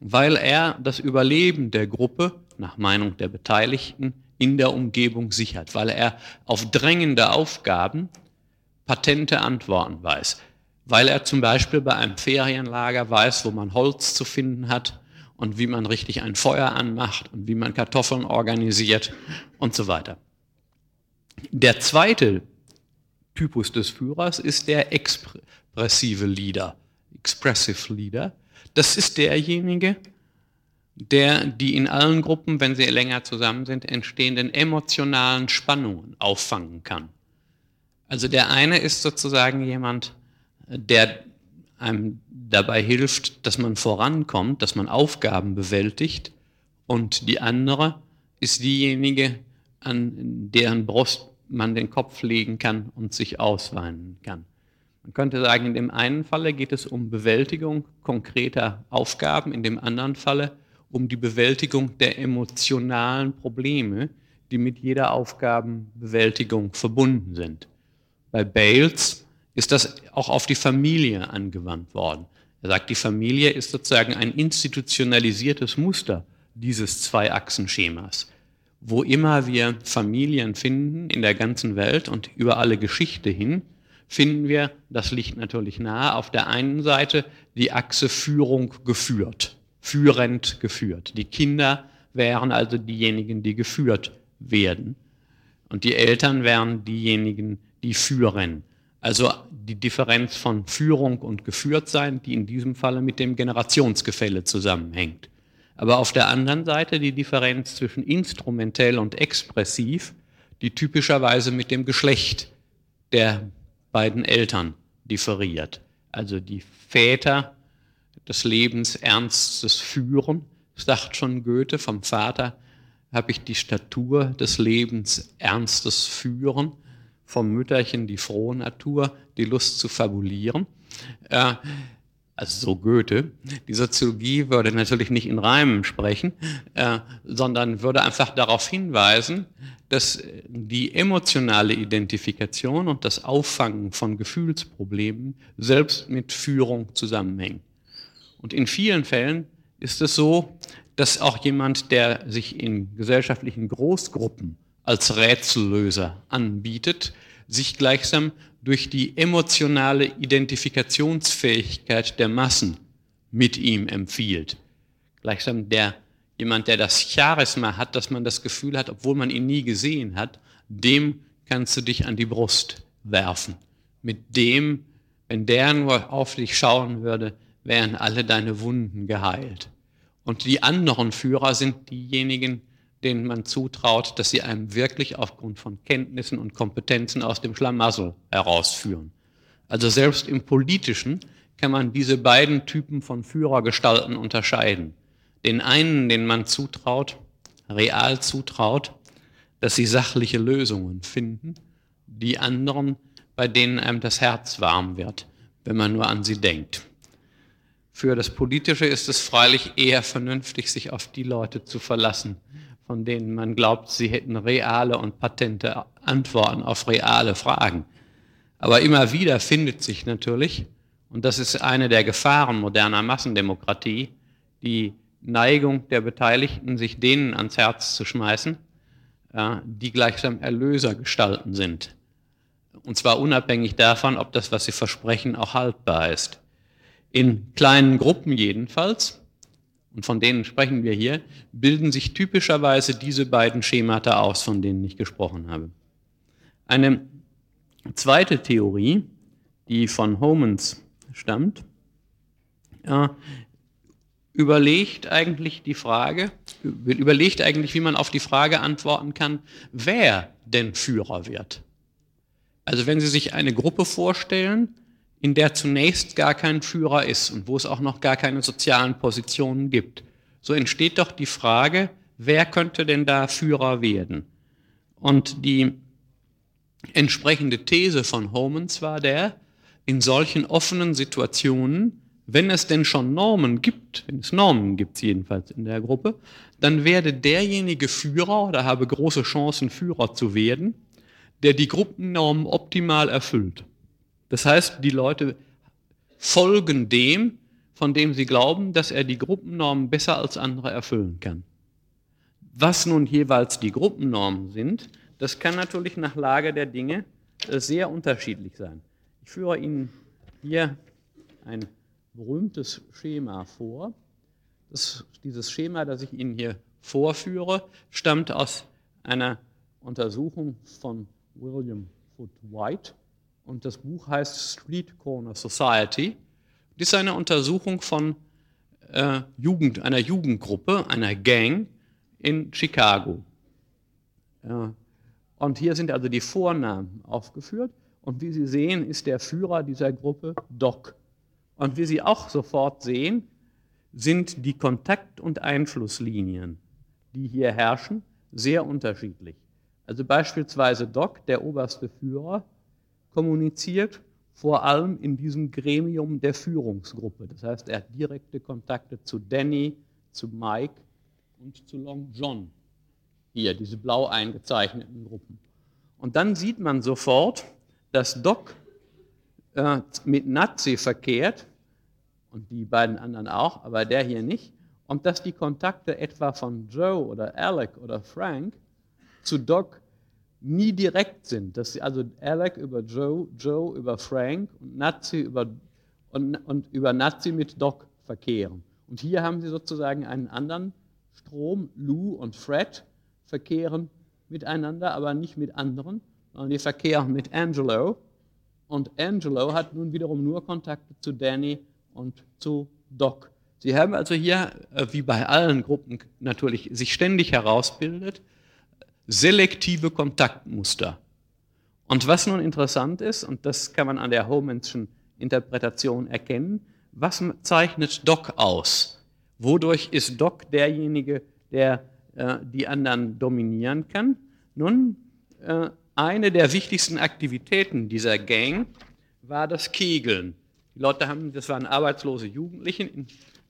weil er das Überleben der Gruppe nach Meinung der Beteiligten in der Umgebung sichert, weil er auf drängende Aufgaben patente Antworten weiß, weil er zum Beispiel bei einem Ferienlager weiß, wo man Holz zu finden hat und wie man richtig ein Feuer anmacht und wie man Kartoffeln organisiert und so weiter. Der zweite Typus des Führers ist der expressive Leader, expressive Leader. Das ist derjenige, der die in allen Gruppen, wenn sie länger zusammen sind, entstehenden emotionalen Spannungen auffangen kann. Also der eine ist sozusagen jemand, der einem dabei hilft, dass man vorankommt, dass man Aufgaben bewältigt. Und die andere ist diejenige, an deren Brust man den Kopf legen kann und sich ausweinen kann. Man könnte sagen, in dem einen Falle geht es um Bewältigung konkreter Aufgaben, in dem anderen Falle um die Bewältigung der emotionalen Probleme, die mit jeder Aufgabenbewältigung verbunden sind. Bei Bales ist das auch auf die Familie angewandt worden. Er sagt, die Familie ist sozusagen ein institutionalisiertes Muster dieses Zwei-Achsen-Schemas. Wo immer wir Familien finden in der ganzen Welt und über alle Geschichte hin, finden wir, das liegt natürlich nahe, auf der einen Seite die Achse Führung geführt, führend geführt. Die Kinder wären also diejenigen, die geführt werden. Und die Eltern wären diejenigen, die führen. Also die Differenz von Führung und Geführtsein, die in diesem Falle mit dem Generationsgefälle zusammenhängt. Aber auf der anderen Seite die Differenz zwischen instrumentell und expressiv, die typischerweise mit dem Geschlecht der beiden Eltern differiert. Also die Väter des Lebens ernstes Führen, sagt schon Goethe, vom Vater habe ich die Statur des Lebens ernstes Führen vom Mütterchen die frohe Natur, die Lust zu fabulieren. Äh, also so Goethe. Die Soziologie würde natürlich nicht in Reimen sprechen, äh, sondern würde einfach darauf hinweisen, dass die emotionale Identifikation und das Auffangen von Gefühlsproblemen selbst mit Führung zusammenhängen. Und in vielen Fällen ist es so, dass auch jemand, der sich in gesellschaftlichen Großgruppen als Rätsellöser anbietet, sich gleichsam durch die emotionale Identifikationsfähigkeit der Massen mit ihm empfiehlt. Gleichsam der, jemand, der das Charisma hat, dass man das Gefühl hat, obwohl man ihn nie gesehen hat, dem kannst du dich an die Brust werfen. Mit dem, wenn der nur auf dich schauen würde, wären alle deine Wunden geheilt. Und die anderen Führer sind diejenigen, denen man zutraut, dass sie einem wirklich aufgrund von Kenntnissen und Kompetenzen aus dem Schlamassel herausführen. Also selbst im Politischen kann man diese beiden Typen von Führergestalten unterscheiden. Den einen, den man zutraut, real zutraut, dass sie sachliche Lösungen finden, die anderen, bei denen einem das Herz warm wird, wenn man nur an sie denkt. Für das Politische ist es freilich eher vernünftig, sich auf die Leute zu verlassen, von denen man glaubt, sie hätten reale und patente Antworten auf reale Fragen. Aber immer wieder findet sich natürlich, und das ist eine der Gefahren moderner Massendemokratie, die Neigung der Beteiligten, sich denen ans Herz zu schmeißen, die gleichsam Erlöser gestalten sind. Und zwar unabhängig davon, ob das, was sie versprechen, auch haltbar ist. In kleinen Gruppen jedenfalls und von denen sprechen wir hier, bilden sich typischerweise diese beiden Schemata aus, von denen ich gesprochen habe. Eine zweite Theorie, die von Homans stammt, äh, überlegt eigentlich die Frage, überlegt eigentlich, wie man auf die Frage antworten kann, wer denn Führer wird. Also wenn Sie sich eine Gruppe vorstellen, in der zunächst gar kein Führer ist und wo es auch noch gar keine sozialen Positionen gibt. So entsteht doch die Frage, wer könnte denn da Führer werden? Und die entsprechende These von Homans war der, in solchen offenen Situationen, wenn es denn schon Normen gibt, wenn es Normen gibt jedenfalls in der Gruppe, dann werde derjenige Führer oder habe große Chancen, Führer zu werden, der die Gruppennormen optimal erfüllt. Das heißt, die Leute folgen dem, von dem sie glauben, dass er die Gruppennormen besser als andere erfüllen kann. Was nun jeweils die Gruppennormen sind, das kann natürlich nach Lage der Dinge äh, sehr unterschiedlich sein. Ich führe Ihnen hier ein berühmtes Schema vor. Das, dieses Schema, das ich Ihnen hier vorführe, stammt aus einer Untersuchung von William Foot White und das Buch heißt Street Corner Society. Das ist eine Untersuchung von äh, Jugend, einer Jugendgruppe, einer Gang in Chicago. Ja. Und hier sind also die Vornamen aufgeführt. Und wie Sie sehen, ist der Führer dieser Gruppe Doc. Und wie Sie auch sofort sehen, sind die Kontakt- und Einflusslinien, die hier herrschen, sehr unterschiedlich. Also beispielsweise Doc, der oberste Führer, kommuniziert, vor allem in diesem Gremium der Führungsgruppe. Das heißt, er hat direkte Kontakte zu Danny, zu Mike und zu Long John. Hier, diese blau eingezeichneten Gruppen. Und dann sieht man sofort, dass Doc äh, mit Nazi verkehrt, und die beiden anderen auch, aber der hier nicht, und dass die Kontakte etwa von Joe oder Alec oder Frank zu Doc nie direkt sind, dass sie also Alec über Joe, Joe über Frank und Nazi über, und, und über Nazi mit Doc verkehren. Und hier haben sie sozusagen einen anderen Strom, Lou und Fred verkehren miteinander, aber nicht mit anderen, sondern die verkehren mit Angelo. Und Angelo hat nun wiederum nur Kontakte zu Danny und zu Doc. Sie haben also hier, äh, wie bei allen Gruppen natürlich, sich ständig herausbildet, selektive Kontaktmuster. Und was nun interessant ist, und das kann man an der Homanschen Interpretation erkennen, was zeichnet Doc aus? Wodurch ist Doc derjenige, der äh, die anderen dominieren kann? Nun, äh, eine der wichtigsten Aktivitäten dieser Gang war das Kegeln. Die Leute haben, das waren arbeitslose Jugendliche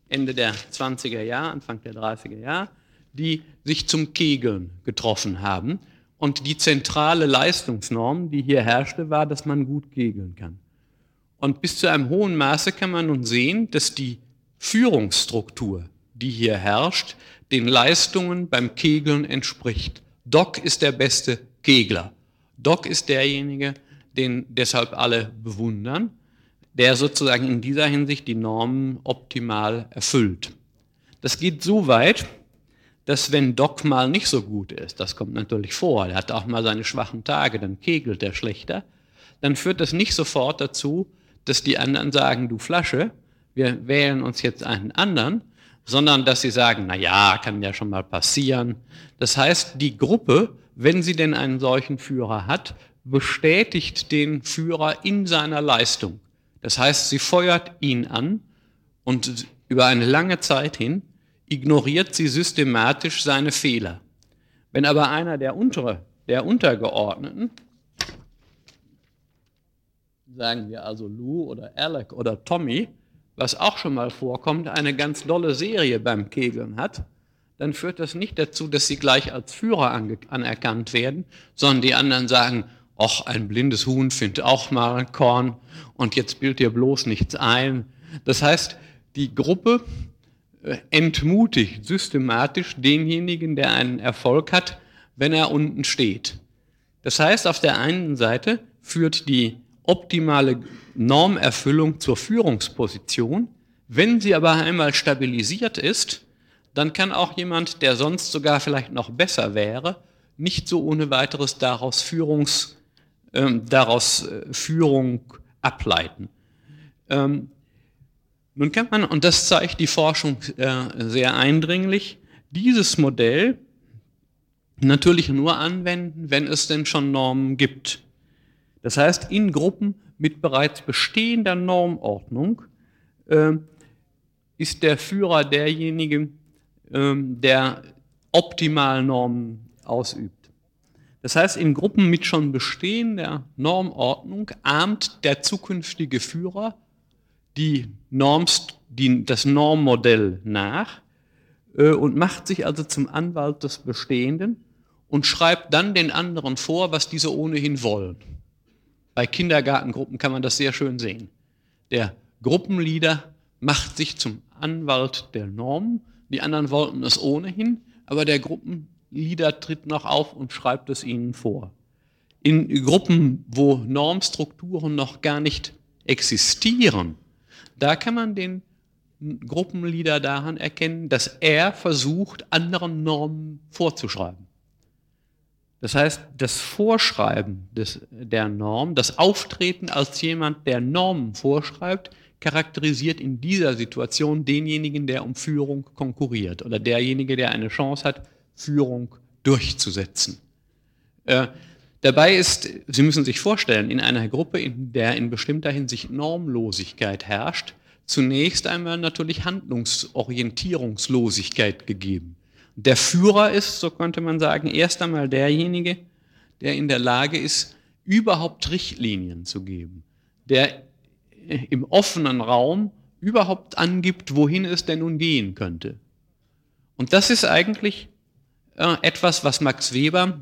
Ende der 20er Jahre, Anfang der 30er Jahre, die sich zum Kegeln getroffen haben. Und die zentrale Leistungsnorm, die hier herrschte, war, dass man gut kegeln kann. Und bis zu einem hohen Maße kann man nun sehen, dass die Führungsstruktur, die hier herrscht, den Leistungen beim Kegeln entspricht. Doc ist der beste Kegler. Doc ist derjenige, den deshalb alle bewundern, der sozusagen in dieser Hinsicht die Normen optimal erfüllt. Das geht so weit, dass wenn Doc mal nicht so gut ist, das kommt natürlich vor, er hat auch mal seine schwachen Tage, dann kegelt er schlechter, dann führt das nicht sofort dazu, dass die anderen sagen, du Flasche, wir wählen uns jetzt einen anderen, sondern dass sie sagen, na ja, kann ja schon mal passieren. Das heißt, die Gruppe, wenn sie denn einen solchen Führer hat, bestätigt den Führer in seiner Leistung. Das heißt, sie feuert ihn an und über eine lange Zeit hin ignoriert sie systematisch seine Fehler. Wenn aber einer der untere, der Untergeordneten, sagen wir also Lou oder Alec oder Tommy, was auch schon mal vorkommt, eine ganz dolle Serie beim Kegeln hat, dann führt das nicht dazu, dass sie gleich als Führer anerkannt werden, sondern die anderen sagen, ach, ein blindes Huhn findet auch mal ein Korn und jetzt bildet dir bloß nichts ein. Das heißt, die Gruppe entmutigt systematisch denjenigen, der einen Erfolg hat, wenn er unten steht. Das heißt, auf der einen Seite führt die optimale Normerfüllung zur Führungsposition. Wenn sie aber einmal stabilisiert ist, dann kann auch jemand, der sonst sogar vielleicht noch besser wäre, nicht so ohne weiteres daraus, Führungs, ähm, daraus äh, Führung ableiten. Ähm, nun kann man, und das zeigt die Forschung äh, sehr eindringlich, dieses Modell natürlich nur anwenden, wenn es denn schon Normen gibt. Das heißt, in Gruppen mit bereits bestehender Normordnung äh, ist der Führer derjenige, äh, der optimal Normen ausübt. Das heißt, in Gruppen mit schon bestehender Normordnung ahmt der zukünftige Führer die Norms, die, das Normmodell nach äh, und macht sich also zum Anwalt des Bestehenden und schreibt dann den anderen vor, was diese ohnehin wollen. Bei Kindergartengruppen kann man das sehr schön sehen. Der Gruppenleader macht sich zum Anwalt der Norm. Die anderen wollten es ohnehin, aber der Gruppenleader tritt noch auf und schreibt es ihnen vor. In Gruppen, wo Normstrukturen noch gar nicht existieren, da kann man den Gruppenleader daran erkennen, dass er versucht, anderen Normen vorzuschreiben. Das heißt, das Vorschreiben des, der Norm, das Auftreten als jemand, der Normen vorschreibt, charakterisiert in dieser Situation denjenigen, der um Führung konkurriert oder derjenige, der eine Chance hat, Führung durchzusetzen. Dabei ist, Sie müssen sich vorstellen, in einer Gruppe, in der in bestimmter Hinsicht Normlosigkeit herrscht, zunächst einmal natürlich Handlungsorientierungslosigkeit gegeben. Der Führer ist, so könnte man sagen, erst einmal derjenige, der in der Lage ist, überhaupt Richtlinien zu geben, der im offenen Raum überhaupt angibt, wohin es denn nun gehen könnte. Und das ist eigentlich äh, etwas, was Max Weber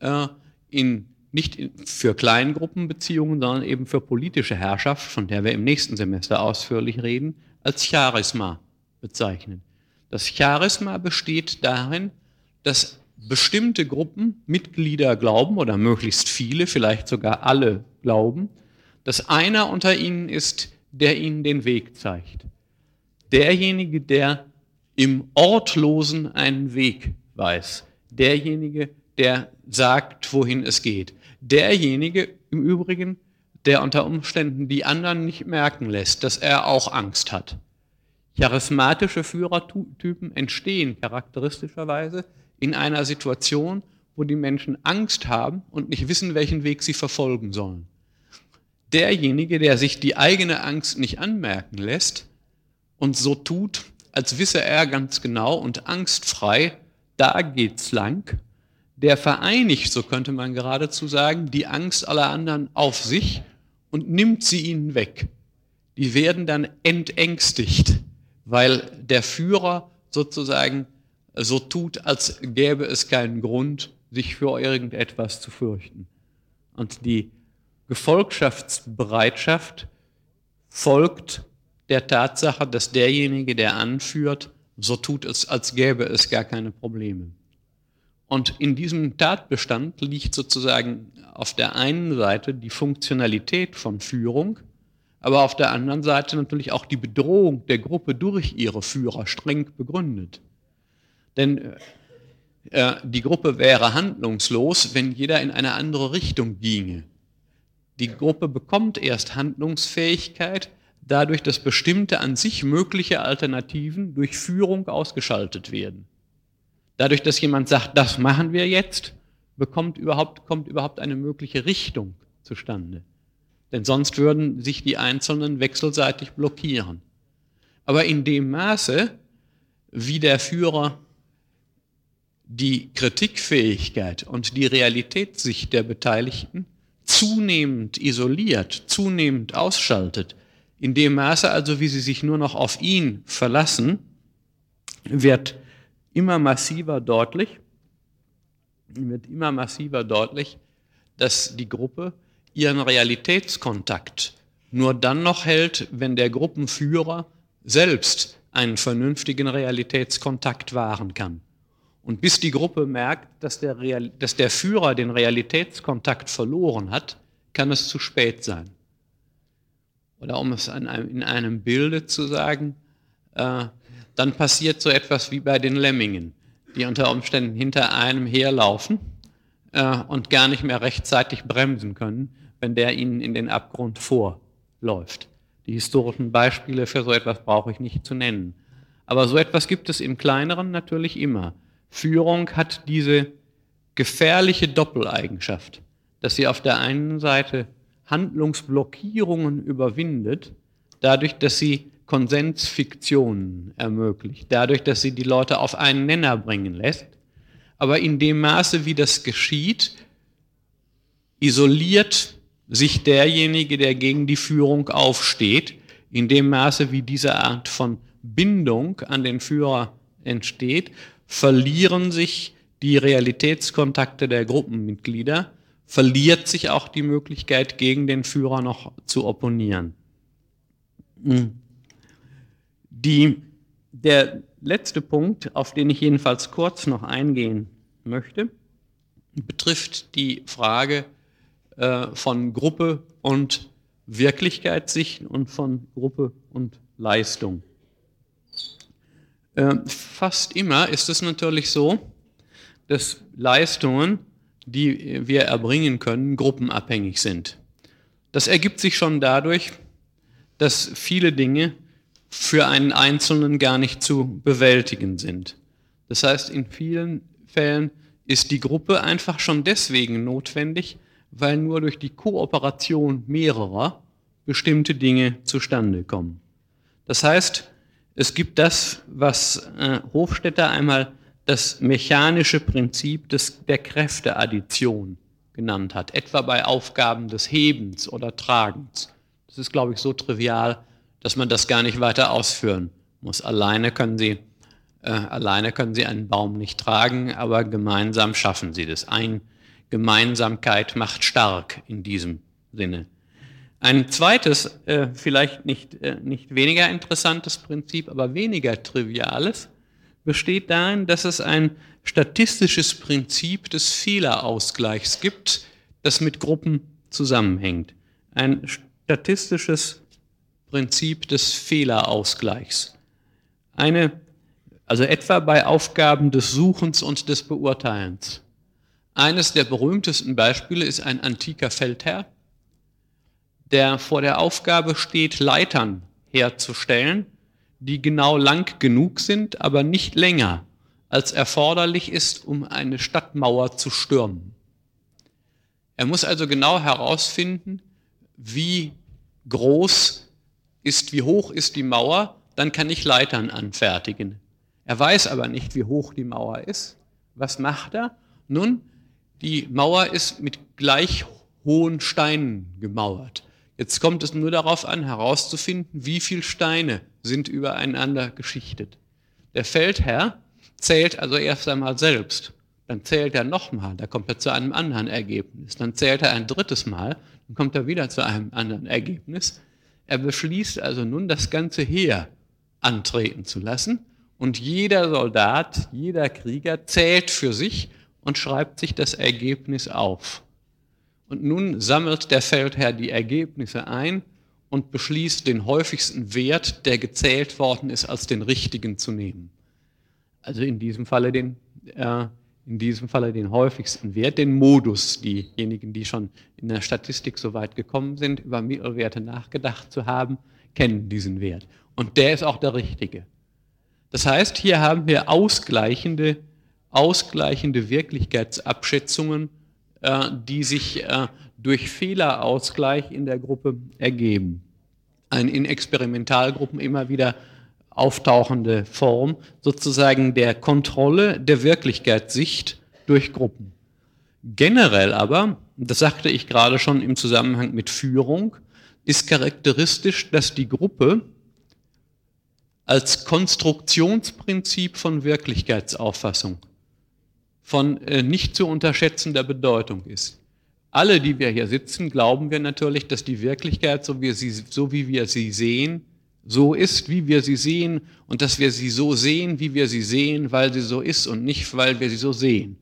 äh, in, nicht in, für Kleingruppenbeziehungen, sondern eben für politische Herrschaft, von der wir im nächsten Semester ausführlich reden, als Charisma bezeichnet. Das Charisma besteht darin, dass bestimmte Gruppen Mitglieder glauben oder möglichst viele, vielleicht sogar alle glauben, dass einer unter ihnen ist, der ihnen den Weg zeigt. Derjenige, der im Ortlosen einen Weg weiß. Derjenige, der sagt, wohin es geht. Derjenige im Übrigen, der unter Umständen die anderen nicht merken lässt, dass er auch Angst hat. Charismatische Führertypen entstehen charakteristischerweise in einer Situation, wo die Menschen Angst haben und nicht wissen, welchen Weg sie verfolgen sollen. Derjenige, der sich die eigene Angst nicht anmerken lässt und so tut, als wisse er ganz genau und angstfrei, da geht's lang, der vereinigt, so könnte man geradezu sagen, die Angst aller anderen auf sich und nimmt sie ihnen weg. Die werden dann entängstigt weil der Führer sozusagen so tut, als gäbe es keinen Grund, sich für irgendetwas zu fürchten. Und die Gefolgschaftsbereitschaft folgt der Tatsache, dass derjenige, der anführt, so tut es, als gäbe es gar keine Probleme. Und in diesem Tatbestand liegt sozusagen auf der einen Seite die Funktionalität von Führung, aber auf der anderen Seite natürlich auch die Bedrohung der Gruppe durch ihre Führer streng begründet. Denn äh, äh, die Gruppe wäre handlungslos, wenn jeder in eine andere Richtung ginge. Die Gruppe bekommt erst Handlungsfähigkeit dadurch, dass bestimmte an sich mögliche Alternativen durch Führung ausgeschaltet werden. Dadurch, dass jemand sagt, das machen wir jetzt, bekommt überhaupt, kommt überhaupt eine mögliche Richtung zustande. Denn sonst würden sich die Einzelnen wechselseitig blockieren. Aber in dem Maße, wie der Führer die Kritikfähigkeit und die Realitätssicht der Beteiligten zunehmend isoliert, zunehmend ausschaltet, in dem Maße also, wie sie sich nur noch auf ihn verlassen, wird immer massiver deutlich, wird immer massiver deutlich, dass die Gruppe ihren Realitätskontakt nur dann noch hält, wenn der Gruppenführer selbst einen vernünftigen Realitätskontakt wahren kann. Und bis die Gruppe merkt, dass der, Real, dass der Führer den Realitätskontakt verloren hat, kann es zu spät sein. Oder um es einem, in einem Bilde zu sagen, äh, dann passiert so etwas wie bei den Lemmingen, die unter Umständen hinter einem herlaufen äh, und gar nicht mehr rechtzeitig bremsen können, wenn der ihnen in den Abgrund vorläuft. Die historischen Beispiele für so etwas brauche ich nicht zu nennen. Aber so etwas gibt es im Kleineren natürlich immer. Führung hat diese gefährliche Doppeleigenschaft, dass sie auf der einen Seite Handlungsblockierungen überwindet, dadurch, dass sie Konsensfiktionen ermöglicht, dadurch, dass sie die Leute auf einen Nenner bringen lässt. Aber in dem Maße, wie das geschieht, isoliert sich derjenige, der gegen die Führung aufsteht, in dem Maße, wie diese Art von Bindung an den Führer entsteht, verlieren sich die Realitätskontakte der Gruppenmitglieder, verliert sich auch die Möglichkeit, gegen den Führer noch zu opponieren. Hm. Die, der letzte Punkt, auf den ich jedenfalls kurz noch eingehen möchte, betrifft die Frage äh, von Gruppe und Wirklichkeitssicht und von Gruppe und Leistung. Äh, fast immer ist es natürlich so, dass Leistungen, die wir erbringen können, gruppenabhängig sind. Das ergibt sich schon dadurch, dass viele Dinge für einen Einzelnen gar nicht zu bewältigen sind. Das heißt, in vielen Fällen ist die Gruppe einfach schon deswegen notwendig, weil nur durch die Kooperation mehrerer bestimmte Dinge zustande kommen. Das heißt, es gibt das, was äh, Hofstetter einmal das mechanische Prinzip des, der Kräfteaddition genannt hat, etwa bei Aufgaben des Hebens oder Tragens. Das ist, glaube ich, so trivial, dass man das gar nicht weiter ausführen muss. Alleine können Sie, äh, alleine können Sie einen Baum nicht tragen, aber gemeinsam schaffen Sie das. Ein Gemeinsamkeit macht stark in diesem Sinne. Ein zweites, äh, vielleicht nicht, äh, nicht weniger interessantes Prinzip, aber weniger triviales, besteht darin, dass es ein statistisches Prinzip des Fehlerausgleichs gibt, das mit Gruppen zusammenhängt. Ein statistisches Prinzip des Fehlerausgleichs. Eine, also etwa bei Aufgaben des Suchens und des Beurteilens. Eines der berühmtesten Beispiele ist ein antiker Feldherr, der vor der Aufgabe steht, Leitern herzustellen, die genau lang genug sind, aber nicht länger, als erforderlich ist, um eine Stadtmauer zu stürmen. Er muss also genau herausfinden, wie groß ist, wie hoch ist die Mauer, dann kann ich Leitern anfertigen. Er weiß aber nicht, wie hoch die Mauer ist. Was macht er? Nun, die Mauer ist mit gleich hohen Steinen gemauert. Jetzt kommt es nur darauf an, herauszufinden, wie viele Steine sind übereinander geschichtet. Der Feldherr zählt also erst einmal selbst. Dann zählt er nochmal, da kommt er zu einem anderen Ergebnis. Dann zählt er ein drittes Mal, dann kommt er wieder zu einem anderen Ergebnis. Er beschließt also nun, das ganze Heer antreten zu lassen. Und jeder Soldat, jeder Krieger zählt für sich und schreibt sich das Ergebnis auf. Und nun sammelt der Feldherr die Ergebnisse ein und beschließt, den häufigsten Wert, der gezählt worden ist, als den richtigen zu nehmen. Also in diesem Falle den, äh, in diesem Falle den häufigsten Wert, den Modus. Diejenigen, die schon in der Statistik so weit gekommen sind, über Mittelwerte nachgedacht zu haben, kennen diesen Wert. Und der ist auch der richtige. Das heißt, hier haben wir ausgleichende, ausgleichende Wirklichkeitsabschätzungen, äh, die sich äh, durch Fehlerausgleich in der Gruppe ergeben. Eine in Experimentalgruppen immer wieder auftauchende Form sozusagen der Kontrolle der Wirklichkeitssicht durch Gruppen. Generell aber, das sagte ich gerade schon im Zusammenhang mit Führung, ist charakteristisch, dass die Gruppe als Konstruktionsprinzip von Wirklichkeitsauffassung von äh, nicht zu unterschätzender Bedeutung ist. Alle, die wir hier sitzen, glauben wir natürlich, dass die Wirklichkeit, so wie, sie, so wie wir sie sehen, so ist, wie wir sie sehen und dass wir sie so sehen, wie wir sie sehen, weil sie so ist und nicht, weil wir sie so sehen.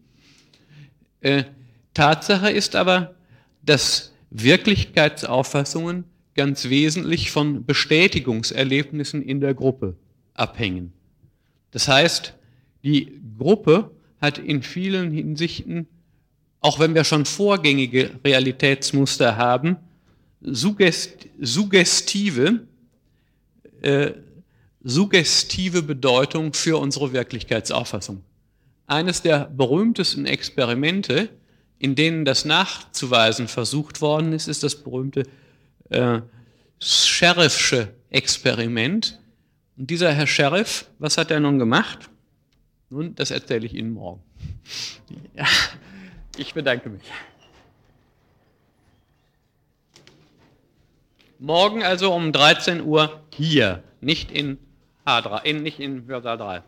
Äh, Tatsache ist aber, dass Wirklichkeitsauffassungen ganz wesentlich von Bestätigungserlebnissen in der Gruppe abhängen. Das heißt, die Gruppe hat in vielen Hinsichten, auch wenn wir schon vorgängige Realitätsmuster haben, suggest, suggestive, äh, suggestive Bedeutung für unsere Wirklichkeitsauffassung. Eines der berühmtesten Experimente, in denen das nachzuweisen versucht worden ist, ist das berühmte äh, Sheriffsche Experiment. Und dieser Herr Sheriff, was hat er nun gemacht? Nun, das erzähle ich Ihnen morgen. Ja, ich bedanke mich. Morgen also um 13 Uhr hier, nicht in H3, nicht in Hörsaal 3.